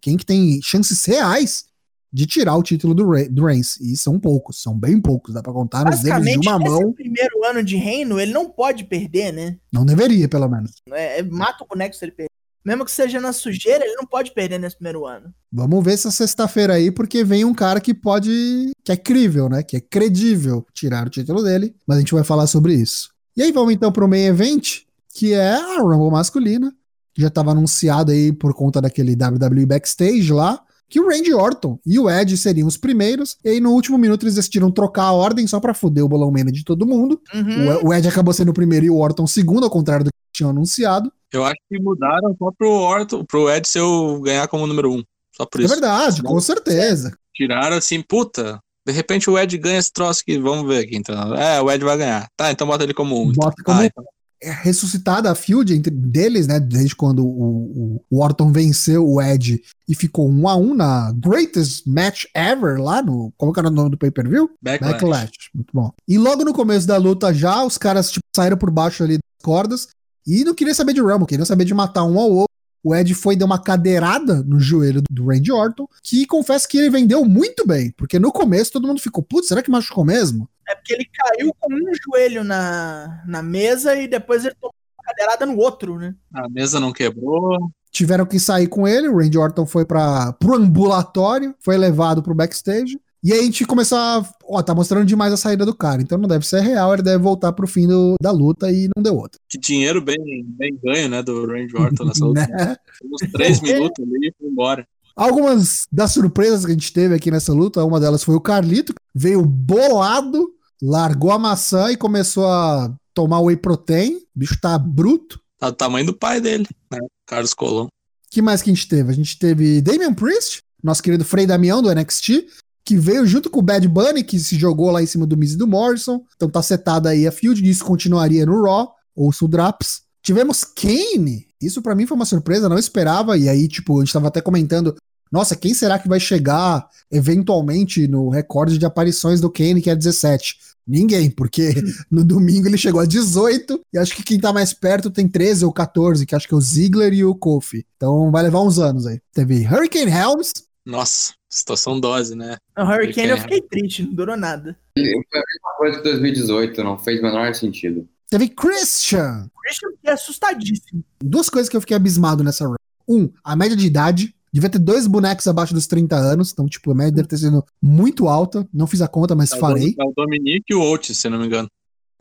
quem que tem chances reais de tirar o título do, Re do Reigns. E são poucos, são bem poucos, dá pra contar nos dedos de uma mão. primeiro ano de reino, ele não pode perder, né? Não deveria, pelo menos. É, é- mata o boneco se ele perder. Mesmo que seja na sujeira, ele não pode perder nesse primeiro ano. Vamos ver essa sexta-feira aí, porque vem um cara que pode. que é crível, né? Que é credível tirar o título dele. Mas a gente vai falar sobre isso. E aí vamos então pro main event, que é a Rumble masculina. Já estava anunciado aí por conta daquele WWE Backstage lá. Que o Randy Orton e o Edge seriam os primeiros. E aí no último minuto eles decidiram trocar a ordem só pra foder o bolão mania de todo mundo. Uhum. O, o Edge acabou sendo o primeiro e o Orton o segundo, ao contrário do que tinham anunciado. Eu acho que mudaram só pro Orton, pro Ed ser o ganhar como número um. Só por É isso. verdade, com certeza. Tiraram assim, puta. De repente o Ed ganha esse troço aqui. Vamos ver aqui então. É, o Ed vai ganhar. Tá, então bota ele como um. Bota como Ah, então. É ressuscitada a feud entre deles, né? Desde quando o, o, Orton venceu o Edge e ficou um a um na Greatest Match Ever lá no. Como que era o nome do pay-per-view? Backlash. Backlash. Muito bom. E logo no começo da luta já, os caras tipo, saíram por baixo ali das cordas e não queria saber de Rumble, queria saber de matar um ao outro. O Ed foi e deu uma cadeirada no joelho do Randy Orton, que confesso que ele vendeu muito bem, porque no começo todo mundo ficou, putz, será que machucou mesmo? É porque ele caiu com um joelho na, na mesa e depois ele tomou uma cadeirada no outro, né? A mesa não quebrou. tiveram que sair com ele. O Randy Orton foi para pro ambulatório, foi levado pro backstage. E aí a gente começou a. Ó, tá mostrando demais a saída do cara. Então não deve ser real, ele deve voltar pro fim do- da luta e não deu outra. Que dinheiro bem, bem ganho, né? Do Randy Orton nessa luta. Né? Uns três minutos ali e foi embora. Algumas das surpresas que a gente teve aqui nessa luta, uma delas foi o Carlito, que veio bolado, largou a maçã e começou a tomar whey protein. O bicho tá bruto. Tá do tamanho do pai dele, né? Carlos Colom. que mais que a gente teve? A gente teve Damian Priest, nosso querido Frei Damião do NXT, que veio junto com o Bad Bunny, que se jogou lá em cima do Miz e do Morrison. Então tá setada aí a field, e isso continuaria no Raw, ou o Draps. Tivemos Kane, isso pra mim foi uma surpresa, não esperava, e aí, tipo, a gente tava até comentando, nossa, quem será que vai chegar eventualmente no recorde de aparições do Kane, que é 17? Ninguém, porque no domingo ele chegou a 18, e acho que quem tá mais perto tem 13 ou 14, que acho que é o Ziggler e o Kofi. Então vai levar uns anos aí. Teve Hurricane Helms, Nossa, situação dose, né? No Hurricane eu fiquei triste, não durou nada. Foi a mesma coisa que 2018, não fez o menor sentido. teve Christian. O Christian fiquei assustadíssimo. Duas coisas que eu fiquei abismado nessa run. Um, a média de idade. Devia ter dois bonecos abaixo dos 30 anos, então, tipo, a média deve ter sido muito alta. Não fiz a conta, mas É o farei. É o Dominique e o Oates, se não me engano.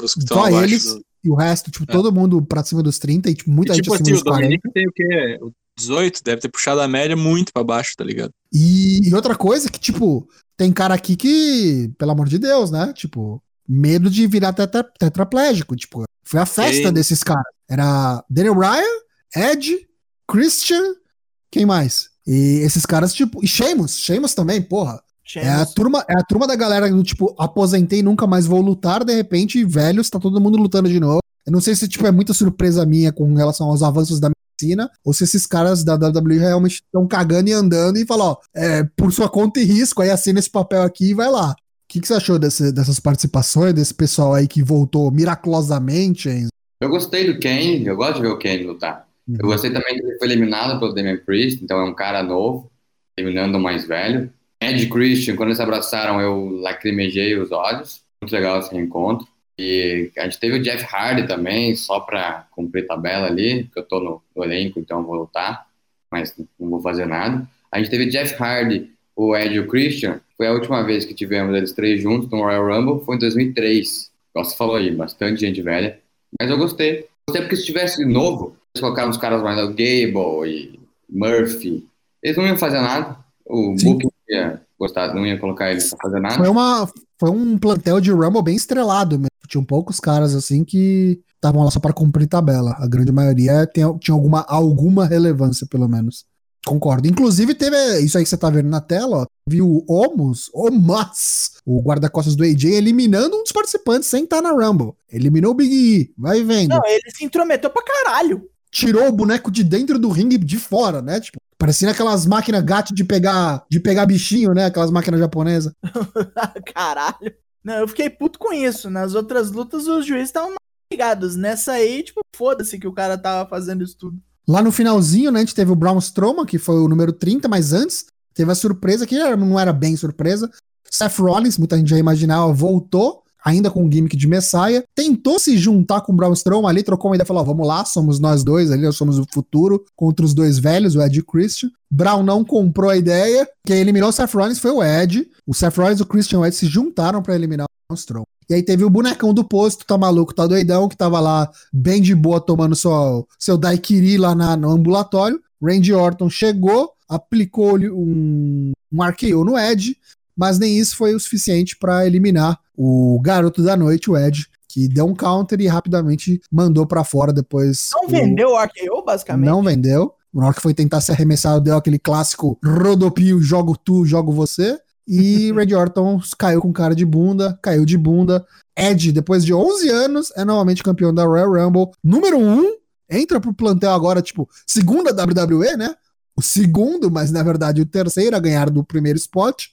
Os que estão Só abaixo eles do... e o resto, tipo, É. todo mundo pra cima dos 30 e, tipo, muita E, gente tipo acima assim, dos o 40. Dominique tem o quê? O 18, deve ter puxado a média muito pra baixo, tá ligado? E, e outra coisa que, tipo, tem cara aqui que, pelo amor de Deus, né? Tipo, medo de virar tetra, tetraplégico. Tipo, foi a festa Sim. desses caras. Era Daniel Bryan, Ed, Christian, quem mais? E esses caras, tipo, e Sheamus, Sheamus também, porra. É a, Sheamus. turma, é a turma da galera do tipo, aposentei, nunca mais vou lutar, de repente, velhos, tá todo mundo lutando de novo. Eu não sei se tipo, é muita surpresa minha com relação aos avanços da ou se esses caras da WWE realmente estão cagando e andando e falam, ó, é, por sua conta e risco, aí assina esse papel aqui e vai lá. O que, que você achou desse, dessas participações, desse pessoal aí que voltou miraculosamente, Enzo? Eu gostei do Kane, eu gosto de ver o Kane lutar. Uhum. Eu gostei também que ele foi eliminado pelo Damian Priest, então é um cara novo, eliminando o mais velho. Ed Christian, quando eles se abraçaram, eu lacrimejei os olhos. Muito legal esse reencontro. E a gente teve o Jeff Hardy também, só pra cumprir tabela ali, porque eu tô no, no elenco, então vou lutar, mas não vou fazer nada. A gente teve Jeff Hardy, o Ed e o Christian. Foi a última vez que tivemos eles três juntos no Royal Rumble, foi em 2003. Igual você falou aí, bastante gente velha. Mas eu gostei. Gostei porque se tivesse novo, eles colocaram os caras mais, o Gable e Murphy, eles não iam fazer nada. O Sim. Booking ia gostar, não ia colocar eles pra fazer nada. Foi, uma, foi um plantel de Rumble bem estrelado mesmo. Tinham poucos caras assim que estavam lá só para cumprir tabela. A grande maioria tem, tinha alguma, alguma relevância, pelo menos. Concordo. Inclusive, teve isso aí que você tá vendo na tela, ó. Viu o Omos, Omas, o guarda-costas do AJ, eliminando um dos participantes sem estar na Rumble. Eliminou o Big E. Vai vendo. Não, ele se intrometeu pra caralho. Tirou o boneco de dentro do ringue de fora, né? Tipo, parecendo aquelas máquinas gato de pegar, de pegar bichinho, né? Aquelas máquinas japonesas. caralho. Não, eu fiquei puto com isso. Nas outras lutas, os juízes estavam ligados. Nessa aí, tipo, foda-se que o cara tava fazendo isso tudo. Lá no finalzinho, né, a gente teve o Braun Strowman, que foi o número 30, mas antes teve a surpresa, que não era bem surpresa. Seth Rollins, muita gente já imaginava, voltou, ainda com o gimmick de Messiah, tentou se juntar com o Braun Strowman ali, trocou uma ideia, falou, vamos lá, somos nós dois ali, nós somos o futuro, contra os dois velhos, o Ed e o Christian. Brown não comprou a ideia, quem eliminou o Seth Rollins foi o Ed, o Seth Rollins, o Christian e o Ed se juntaram pra eliminar o Braun Strowman. E aí teve o bonecão do posto, tá maluco, tá doidão, que tava lá bem de boa tomando seu, seu daiquiri lá na- no ambulatório. Randy Orton chegou, aplicou-lhe um, um RKO no Ed, mas nem isso foi o suficiente pra eliminar o garoto da noite, o Ed, que deu um counter e rapidamente mandou pra fora depois. Não o- vendeu o RKO, basicamente? Não vendeu. Na hora que foi tentar se arremessar, deu aquele clássico rodopio, jogo tu, jogo você. E Randy Orton caiu com cara de bunda, caiu de bunda. Ed, depois de 11 anos, é novamente campeão da Royal Rumble. Número 1, entra pro plantel agora, tipo, segunda WWE, né? O segundo, mas na verdade o terceiro a ganhar do primeiro spot.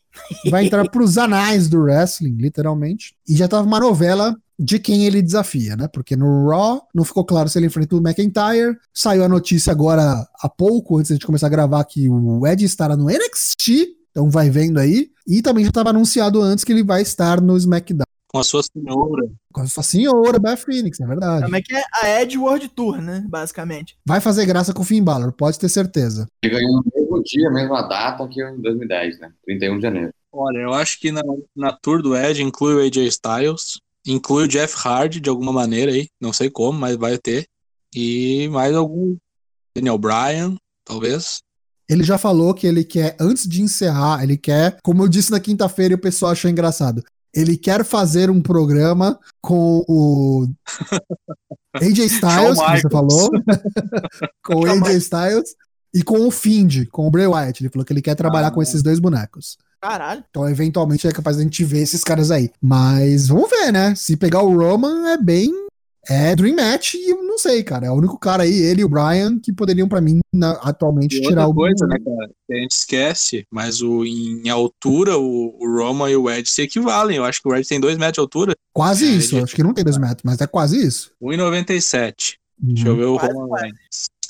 Vai entrar pros anais do wrestling, literalmente. E já tava uma novela de quem ele desafia, né? Porque no Raw não ficou claro se ele enfrenta o McIntyre. Saiu a notícia agora há pouco, antes de começar a gravar, que o Ed estará no NXT. Então vai vendo aí. E também já estava anunciado antes que ele vai estar no SmackDown. Com a sua senhora. Com a sua senhora, Beth Phoenix, é verdade. Como é que é a Ed World Tour, né? Basicamente. Vai fazer graça com o Finn Balor, pode ter certeza. Ele ganhou no mesmo dia, mesma data que em 2010, né? 31 de janeiro. Olha, eu acho que na, na tour do Edge inclui o AJ Styles, inclui o Jeff Hardy de alguma maneira aí, não sei como, mas vai ter. E mais algum. Daniel Bryan, talvez. Ele já falou que ele quer, antes de encerrar, ele quer, como eu disse na quinta-feira e o pessoal achou engraçado, ele quer fazer um programa com o AJ Styles, que você falou, com o AJ Styles e com o Find, com o Bray Wyatt. Ele falou que ele quer trabalhar Ah. com esses dois bonecos. Caralho. Então, eventualmente, é capaz de a gente ver esses caras aí. Mas vamos ver, né? Se pegar o Roman, é bem. É Dream Match e eu não sei, cara. É o único cara aí, ele e o Brian, que poderiam, pra mim, na- atualmente, E tirar outra o. coisa, né, cara? Que a gente esquece, mas o, em altura, o, o Roman e o Edge se equivalem. Eu acho que o Edge tem 2 metros de altura, Quase É, isso. ele- Acho que não tem dois metros, mas é quase isso. 1,97. Deixa eu Uhum. ver o Quase, Roman quase. Reigns.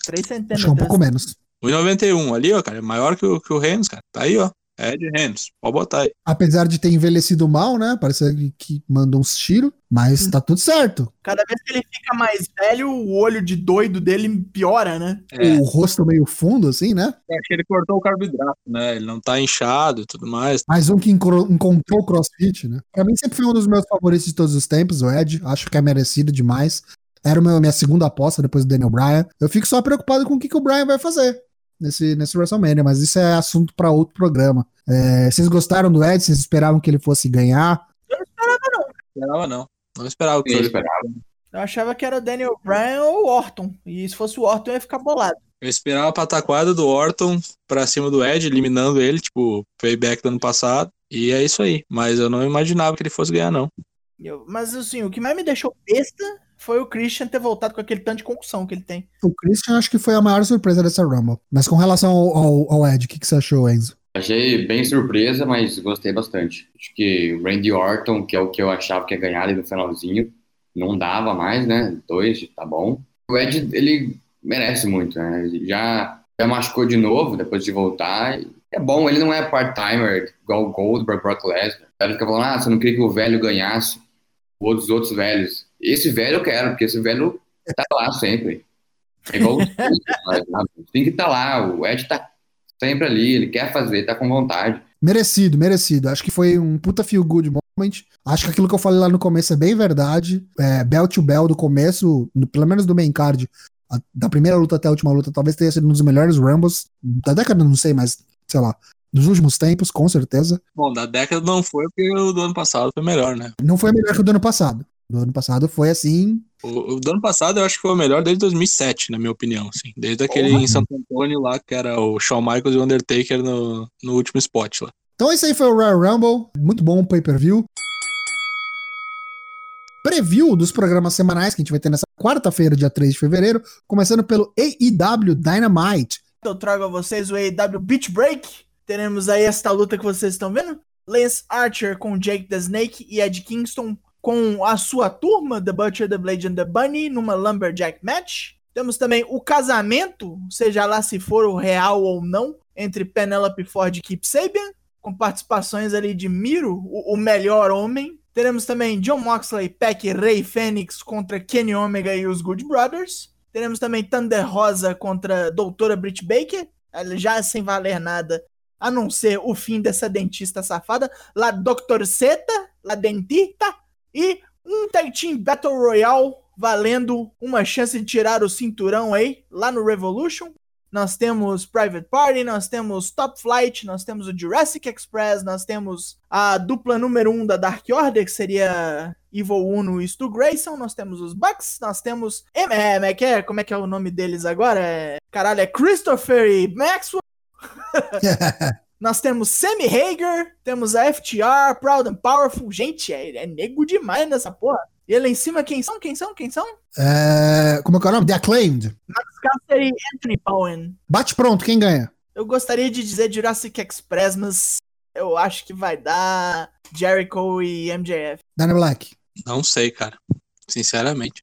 3 Acho centímetros. que é um pouco menos. 1,91 ali, ó, cara. É maior que o, que o Reigns, cara. Tá aí, ó. Edge Reigns. Pode botar aí. Apesar de ter envelhecido mal, né? Parece que- mandou uns tiros, mas tá tudo certo. Cada vez que ele fica mais velho, o olho de doido dele piora, né? É, O rosto meio fundo, assim, né? acho que ele cortou o carboidrato, né? Ele não tá inchado e tudo mais. Mais um que encontrou o CrossFit, né? Pra mim sempre foi um dos meus favoritos de todos os tempos, o Ed. Acho que é merecido demais. Era a minha segunda aposta depois do Daniel Bryan. Eu fico só preocupado com o que, que o Bryan vai fazer nesse, nesse WrestleMania, mas isso é assunto pra outro programa. É, vocês gostaram do Ed? Vocês esperavam que ele fosse ganhar? Esperava não. Não esperava que fosse. esperava. Eu achava que era o Daniel Bryan ou o Orton. E se fosse o Orton, eu ia ficar bolado. Eu esperava a pataquada do Orton pra cima do Edge, eliminando ele, tipo, payback do ano passado. E é isso aí. Mas eu não imaginava que ele fosse ganhar, não. Eu- mas assim, o que mais me deixou besta foi o Christian ter voltado com aquele tanto de concussão que ele tem. O Christian acho que foi a maior surpresa dessa Rumble. Mas com relação ao, ao, ao Ed, o que, que você achou, Enzo? Achei bem surpresa, mas gostei bastante. Acho que o Randy Orton, que é o que eu achava que ia ganhar ali no finalzinho, não dava mais, né? Dois, tá bom. O Ed, ele merece muito, né? Já, já machucou de novo depois de voltar. É bom, ele não é part-timer igual o Goldberg, Brock Lesnar. Ele fica falando, ah, você não queria que o velho ganhasse os outros velhos. Esse velho eu quero, porque esse velho tá lá sempre. É igual o tem que estar tá lá. O Ed tá sempre ali, ele quer fazer, tá com vontade. Merecido, merecido. Acho que foi um puta feel good moment. Acho que aquilo que eu falei lá no começo é bem verdade. É, bell to bell do começo, no, pelo menos do main card, a, da primeira luta até a última luta, talvez tenha sido um dos melhores Rumbles da década, não sei, mas sei lá. Dos últimos tempos, com certeza. Bom, da década não foi, porque o do ano passado foi melhor, né? Não foi melhor que o do ano passado. Do ano passado foi assim. O, o do ano passado eu acho que foi o melhor desde 2007, na minha opinião. Assim. Desde aquele Porra. em Santo Antônio lá, que era o Shawn Michaels e o Undertaker no, no último spot lá. Então esse aí foi o Royal Rumble. Muito bom pay-per-view. Preview dos programas semanais que a gente vai ter nessa quarta-feira, dia 3 de fevereiro, começando pelo AEW Dynamite. Eu trago a vocês o AEW Beach Break. Teremos aí esta luta que vocês estão vendo. Lance Archer com Jake the Snake e Ed Kingston com a sua turma, The Butcher, The Blade and The Bunny, numa Lumberjack Match. Temos também o casamento, seja lá se for o real ou não, entre Penelope Ford e Kip Sabian, com participações ali de Miro, o, o melhor homem. Teremos também John Moxley, Peck, Ray Fênix contra Kenny Omega e os Good Brothers. Teremos também Thunder Rosa contra Doutora Britt Baker, já sem valer nada, a não ser o fim dessa dentista safada. La Doctor Zeta, La Dentita, e um Tag Team Battle Royale valendo uma chance de tirar o cinturão aí, lá no Revolution. Nós temos Private Party, nós temos Top Flight, nós temos o Jurassic Express, nós temos a dupla número 1 um da Dark Order, que seria Evil Uno e Stu Grayson, nós temos os Bucks, nós temos. É, é, é, como é que é o nome deles agora? É, caralho, é Christopher e Maxwell. Nós temos Sammy Hager, temos a FTR, Proud and Powerful. Gente, é, é nego demais nessa porra. E lá em cima, quem são? Quem são? Quem são? É... Como é que é o nome? The Acclaimed. Max Caster e Anthony Bowen. Bate pronto, quem ganha? Eu gostaria de dizer Jurassic Express, mas eu acho que vai dar Jericho e MJF. Dana Black. Não sei, cara. Sinceramente.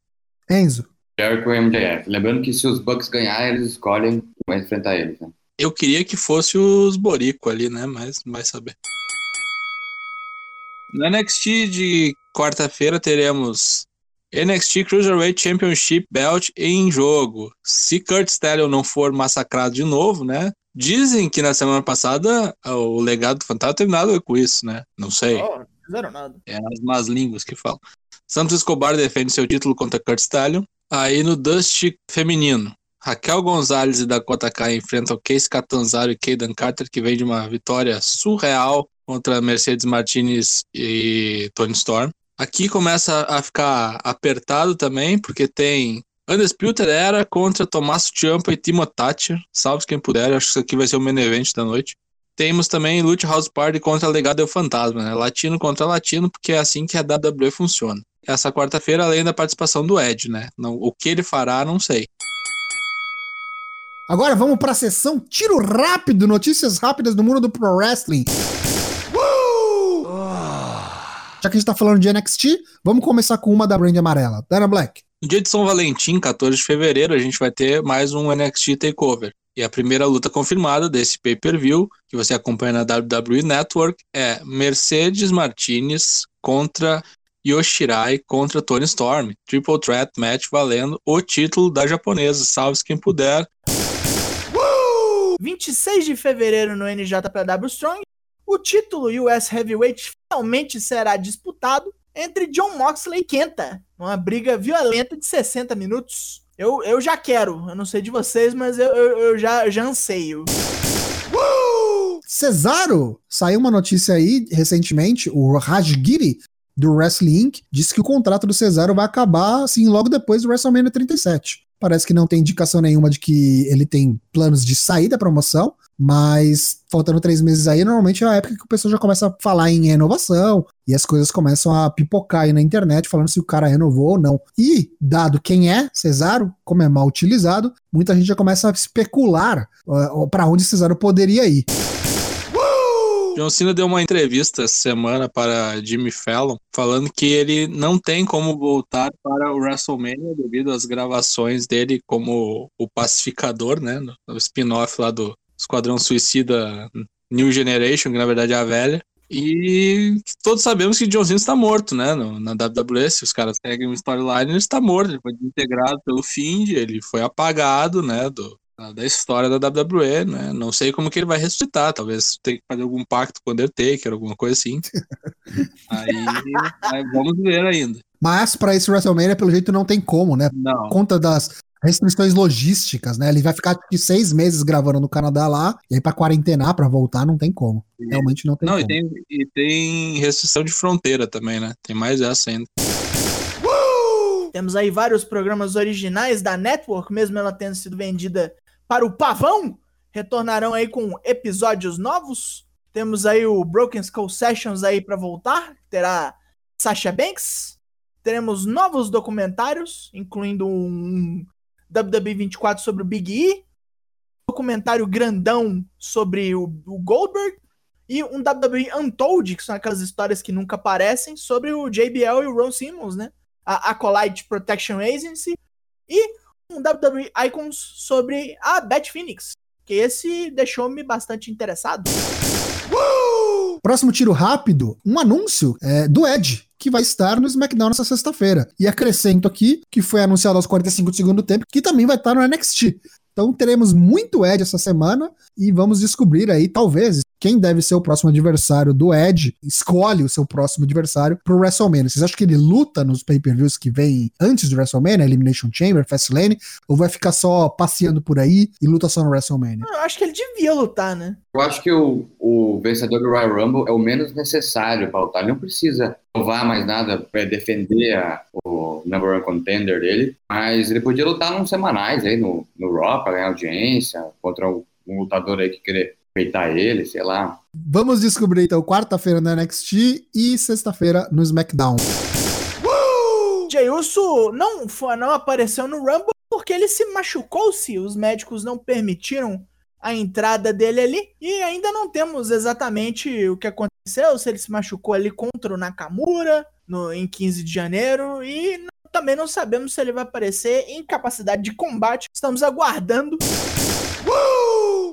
Enzo. Jericho e MJF. Lembrando que se os Bucks ganharem, eles escolhem como enfrentar eles, né? Eu queria que fosse os Borico ali, né? Mas não vai saber. No NXT de quarta-feira teremos NXT Cruiserweight Championship Belt em jogo. Se Kurt Stallion não for massacrado de novo, né? Dizem que na semana passada o legado do fantasma terminado com isso, né? Não sei. Oh, não fizeram nada. É as más línguas que falam. Santos Escobar defende seu título contra Kurt Stallion. Aí no Dust feminino, Raquel Gonzalez e Dakota Kai enfrentam Case Catanzaro e Kaden Carter, que vem de uma vitória surreal contra Mercedes Martinez e Tony Storm. Aqui começa a ficar apertado também, porque tem Undisputed Era contra Tommaso Ciampa e Timo Thatcher. Salve quem puder, acho que isso aqui vai ser o main event da noite. Temos também Lucha House Party contra Legado do Fantasma, né? Latino contra latino, porque é assim que a WWE funciona. Essa quarta-feira, além da participação do Ed, né? o que ele fará, não sei. Agora vamos para a sessão tiro rápido, notícias rápidas do mundo do pro wrestling. Uh! Já que a gente tá falando de NXT, vamos começar com uma da brand amarela. Dana Black. No dia de São Valentim, 14 de fevereiro, a gente vai ter mais um NXT Takeover. E a primeira luta confirmada desse pay-per-view, que você acompanha na WWE Network, é Mercedes Martinez contra Yoshirai contra Tony Storm. Triple Threat Match valendo o título da japonesa. Salve quem puder. 26 de fevereiro no NJPW Strong, o título US Heavyweight finalmente será disputado entre John Moxley e Kenta, uma briga violenta de 60 minutos. Eu, eu já quero, eu não sei de vocês, mas eu, eu, eu já, já anseio. Cesaro, saiu uma notícia aí recentemente, o Rajgiri do Wrestling Inc. disse que o contrato do Cesaro vai acabar assim logo depois do WrestleMania 37. Parece que não tem indicação nenhuma de que ele tem planos de sair da promoção, mas faltando três meses aí, normalmente é a época que o pessoal já começa a falar em renovação e as coisas começam a pipocar aí na internet falando se o cara renovou ou não. E, dado quem é Cesaro, como é mal utilizado, muita gente já começa a especular uh, para onde Cesaro poderia ir. John Cena deu uma entrevista essa semana para Jimmy Fallon, falando que ele não tem como voltar para o WrestleMania devido às gravações dele como o pacificador, né? No spin-off lá do Esquadrão Suicida New Generation, que na verdade é a velha. E todos sabemos que John Cena está morto, né? Na WWE, se os caras seguem um storyline, ele está morto. Ele foi integrado pelo Find, ele foi apagado, né? Do, da história da WWE, né? Não sei como que ele vai ressuscitar, talvez tenha que fazer algum pacto com o Undertaker, alguma coisa assim. aí, aí, vamos ver ainda. Mas para esse WrestleMania, pelo jeito, não tem como, né? Não. Por conta das restrições logísticas, né? Ele vai ficar de seis meses gravando no Canadá lá, e aí pra quarentenar, pra voltar, não tem como. Realmente não tem não, como. E tem, e tem restrição de fronteira também, né? Tem mais essa ainda. Temos aí vários programas originais da Network, mesmo ela tendo sido vendida para o pavão, retornarão aí com episódios novos. Temos aí o Broken Skull Sessions aí para voltar, terá Sasha Banks. Teremos novos documentários, incluindo um WWE 24 sobre o Big E, documentário grandão sobre o, o Goldberg e um WWE Untold, que são aquelas histórias que nunca aparecem, sobre o JBL e o Ron Simmons, né? A Acolyte Protection Agency. E um WWE Icons sobre a Beth Phoenix, que esse deixou-me bastante interessado. Próximo tiro rápido, um anúncio é, do Edge, que vai estar no SmackDown nessa sexta-feira. E acrescento aqui, que foi anunciado aos 45 do segundo tempo, que também vai estar no NXT. Então teremos muito Edge essa semana e vamos descobrir aí, talvez, quem deve ser o próximo adversário do Edge, escolhe o seu próximo adversário pro WrestleMania. Vocês acham que ele luta nos pay-per-views que vem antes do WrestleMania, Elimination Chamber, Fastlane, ou vai ficar só passeando por aí e luta só no WrestleMania? Eu acho que ele devia lutar, né? Eu acho que o, o vencedor do Royal Rumble é o menos necessário para lutar. Ele não precisa provar mais nada para defender a, o number one contender dele, mas ele podia lutar nos semanais aí no, no Raw para ganhar audiência contra um, um lutador aí que querer peitar ele, sei lá. Vamos descobrir então quarta-feira no NXT e sexta-feira no SmackDown. Jey Uso não, foi, não apareceu no Rumble porque ele se machucou se os médicos não permitiram a entrada dele ali e ainda não temos exatamente o que aconteceu, se ele se machucou ali contra o Nakamura no, em 15 de janeiro e também não sabemos se ele vai aparecer em capacidade de combate. Estamos aguardando.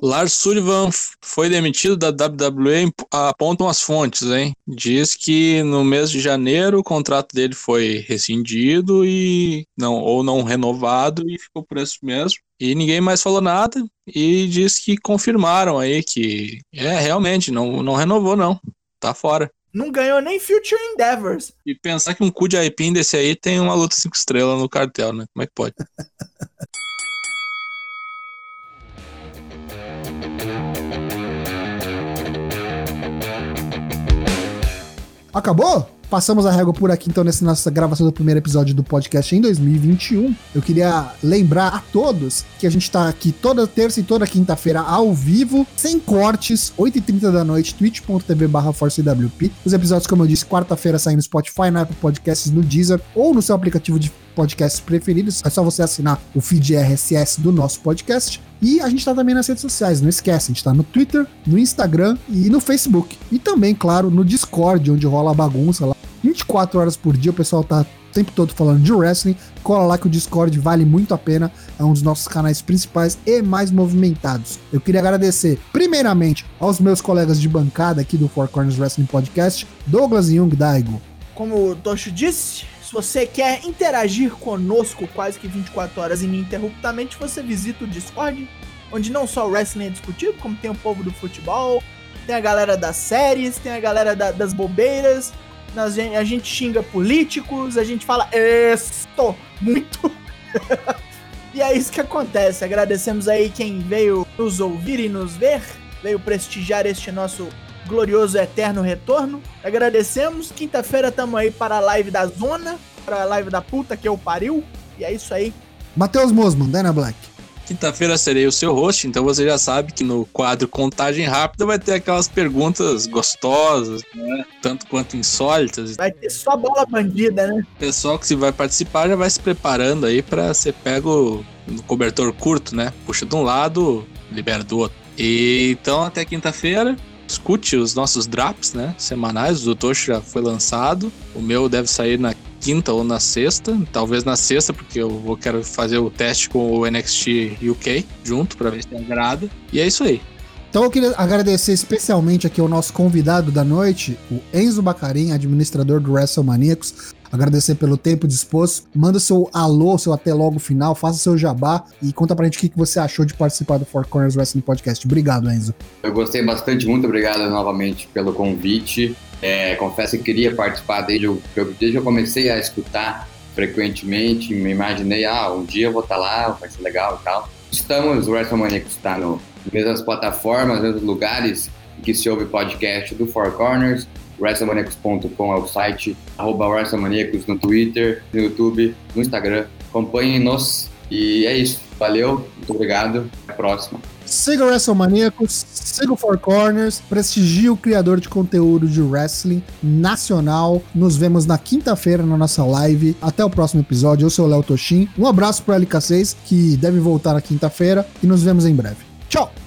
Lars Sullivan foi demitido da WWE, apontam as fontes, hein? Diz que no mês de janeiro o contrato dele foi rescindido e não ou não renovado e ficou por isso mesmo. E ninguém mais falou nada e diz que confirmaram aí que é realmente não não renovou não. Tá fora. Não ganhou nem Future Endeavors. E pensar que um cu de aipim desse aí tem uma luta 5 estrelas no cartel, né? Como é que pode? Acabou? Passamos a régua por aqui, então, nessa nossa gravação do primeiro episódio do podcast em 2021. Eu queria lembrar a todos que a gente tá aqui toda terça e toda quinta-feira ao vivo, sem cortes, 8h30 da noite, twitch.tv barra ForceWP. Os episódios, como eu disse, quarta-feira saem no Spotify, na Apple Podcasts, no Deezer ou no seu aplicativo de podcasts preferidos. É só você assinar o feed RSS do nosso podcast. E a gente tá também nas redes sociais, não esquece, a gente tá no Twitter, no Instagram e no Facebook. E também, claro, no Discord, onde rola a bagunça lá. 24 horas por dia, o pessoal tá o tempo todo falando de wrestling. Cola lá que o Discord vale muito a pena, é um dos nossos canais principais e mais movimentados. Eu queria agradecer, primeiramente, aos meus colegas de bancada aqui do Four Corners Wrestling Podcast, Douglas Jung Daigo. Como o Tocho disse, se você quer interagir conosco quase que 24 horas ininterruptamente, você visita o Discord, onde não só o wrestling é discutido, como tem o povo do futebol, tem a galera das séries, tem a galera da, das bobeiras, a gente xinga políticos, a gente fala esto muito. e é isso que acontece. Agradecemos aí quem veio nos ouvir e nos ver, veio prestigiar este nosso glorioso eterno retorno. Agradecemos. Quinta-feira tamo aí para a live da zona, para a live da puta que eu pariu. E é isso aí. Matheus Mosman, Dyna Black. Quinta-feira serei o seu host, então você já sabe que no quadro Contagem Rápida vai ter aquelas perguntas gostosas, né? Tanto quanto insólitas. Vai ter só bola bandida, né? O pessoal que se vai participar já vai se preparando aí para ser pego no cobertor curto, né? Puxa de um lado, libera do outro. E então até quinta-feira, escute os nossos drops, né? Semanais. O do Tocho já foi lançado. O meu deve sair na quinta ou na sexta, talvez na sexta, porque eu vou quero fazer o teste com o NXT UK junto para ver se agrada. E é isso aí. Então eu queria agradecer especialmente aqui ao nosso convidado da noite, o Enzo Bacarim, administrador do WrestleManiacos. Agradecer pelo tempo disposto. Manda seu alô, seu até logo final, faça seu jabá e conta pra gente o que você achou de participar do Four Corners Wrestling Podcast. Obrigado, Enzo. Eu gostei bastante, muito obrigado novamente pelo convite. É, confesso que queria participar desde eu, desde eu comecei a escutar frequentemente, me imaginei, ah, um dia eu vou estar lá, vai ser legal e tal. Estamos, o WrestleMania está no mesmas plataformas, mesmos lugares que se ouve podcast do Four Corners, WrestleManiacos.com é o site, arroba WrestleManiacos no Twitter, no YouTube, no Instagram. Acompanhem-nos e é isso. Valeu, muito obrigado, até a próxima. Siga o WrestleManiacos, siga o Four Corners, prestigie o criador de conteúdo de wrestling nacional. Nos vemos na quinta-feira na nossa live. Até o próximo episódio. Eu sou o Léo Toshin. Um abraço pro LK6, que deve voltar na quinta-feira, e nos vemos em breve. Tchau!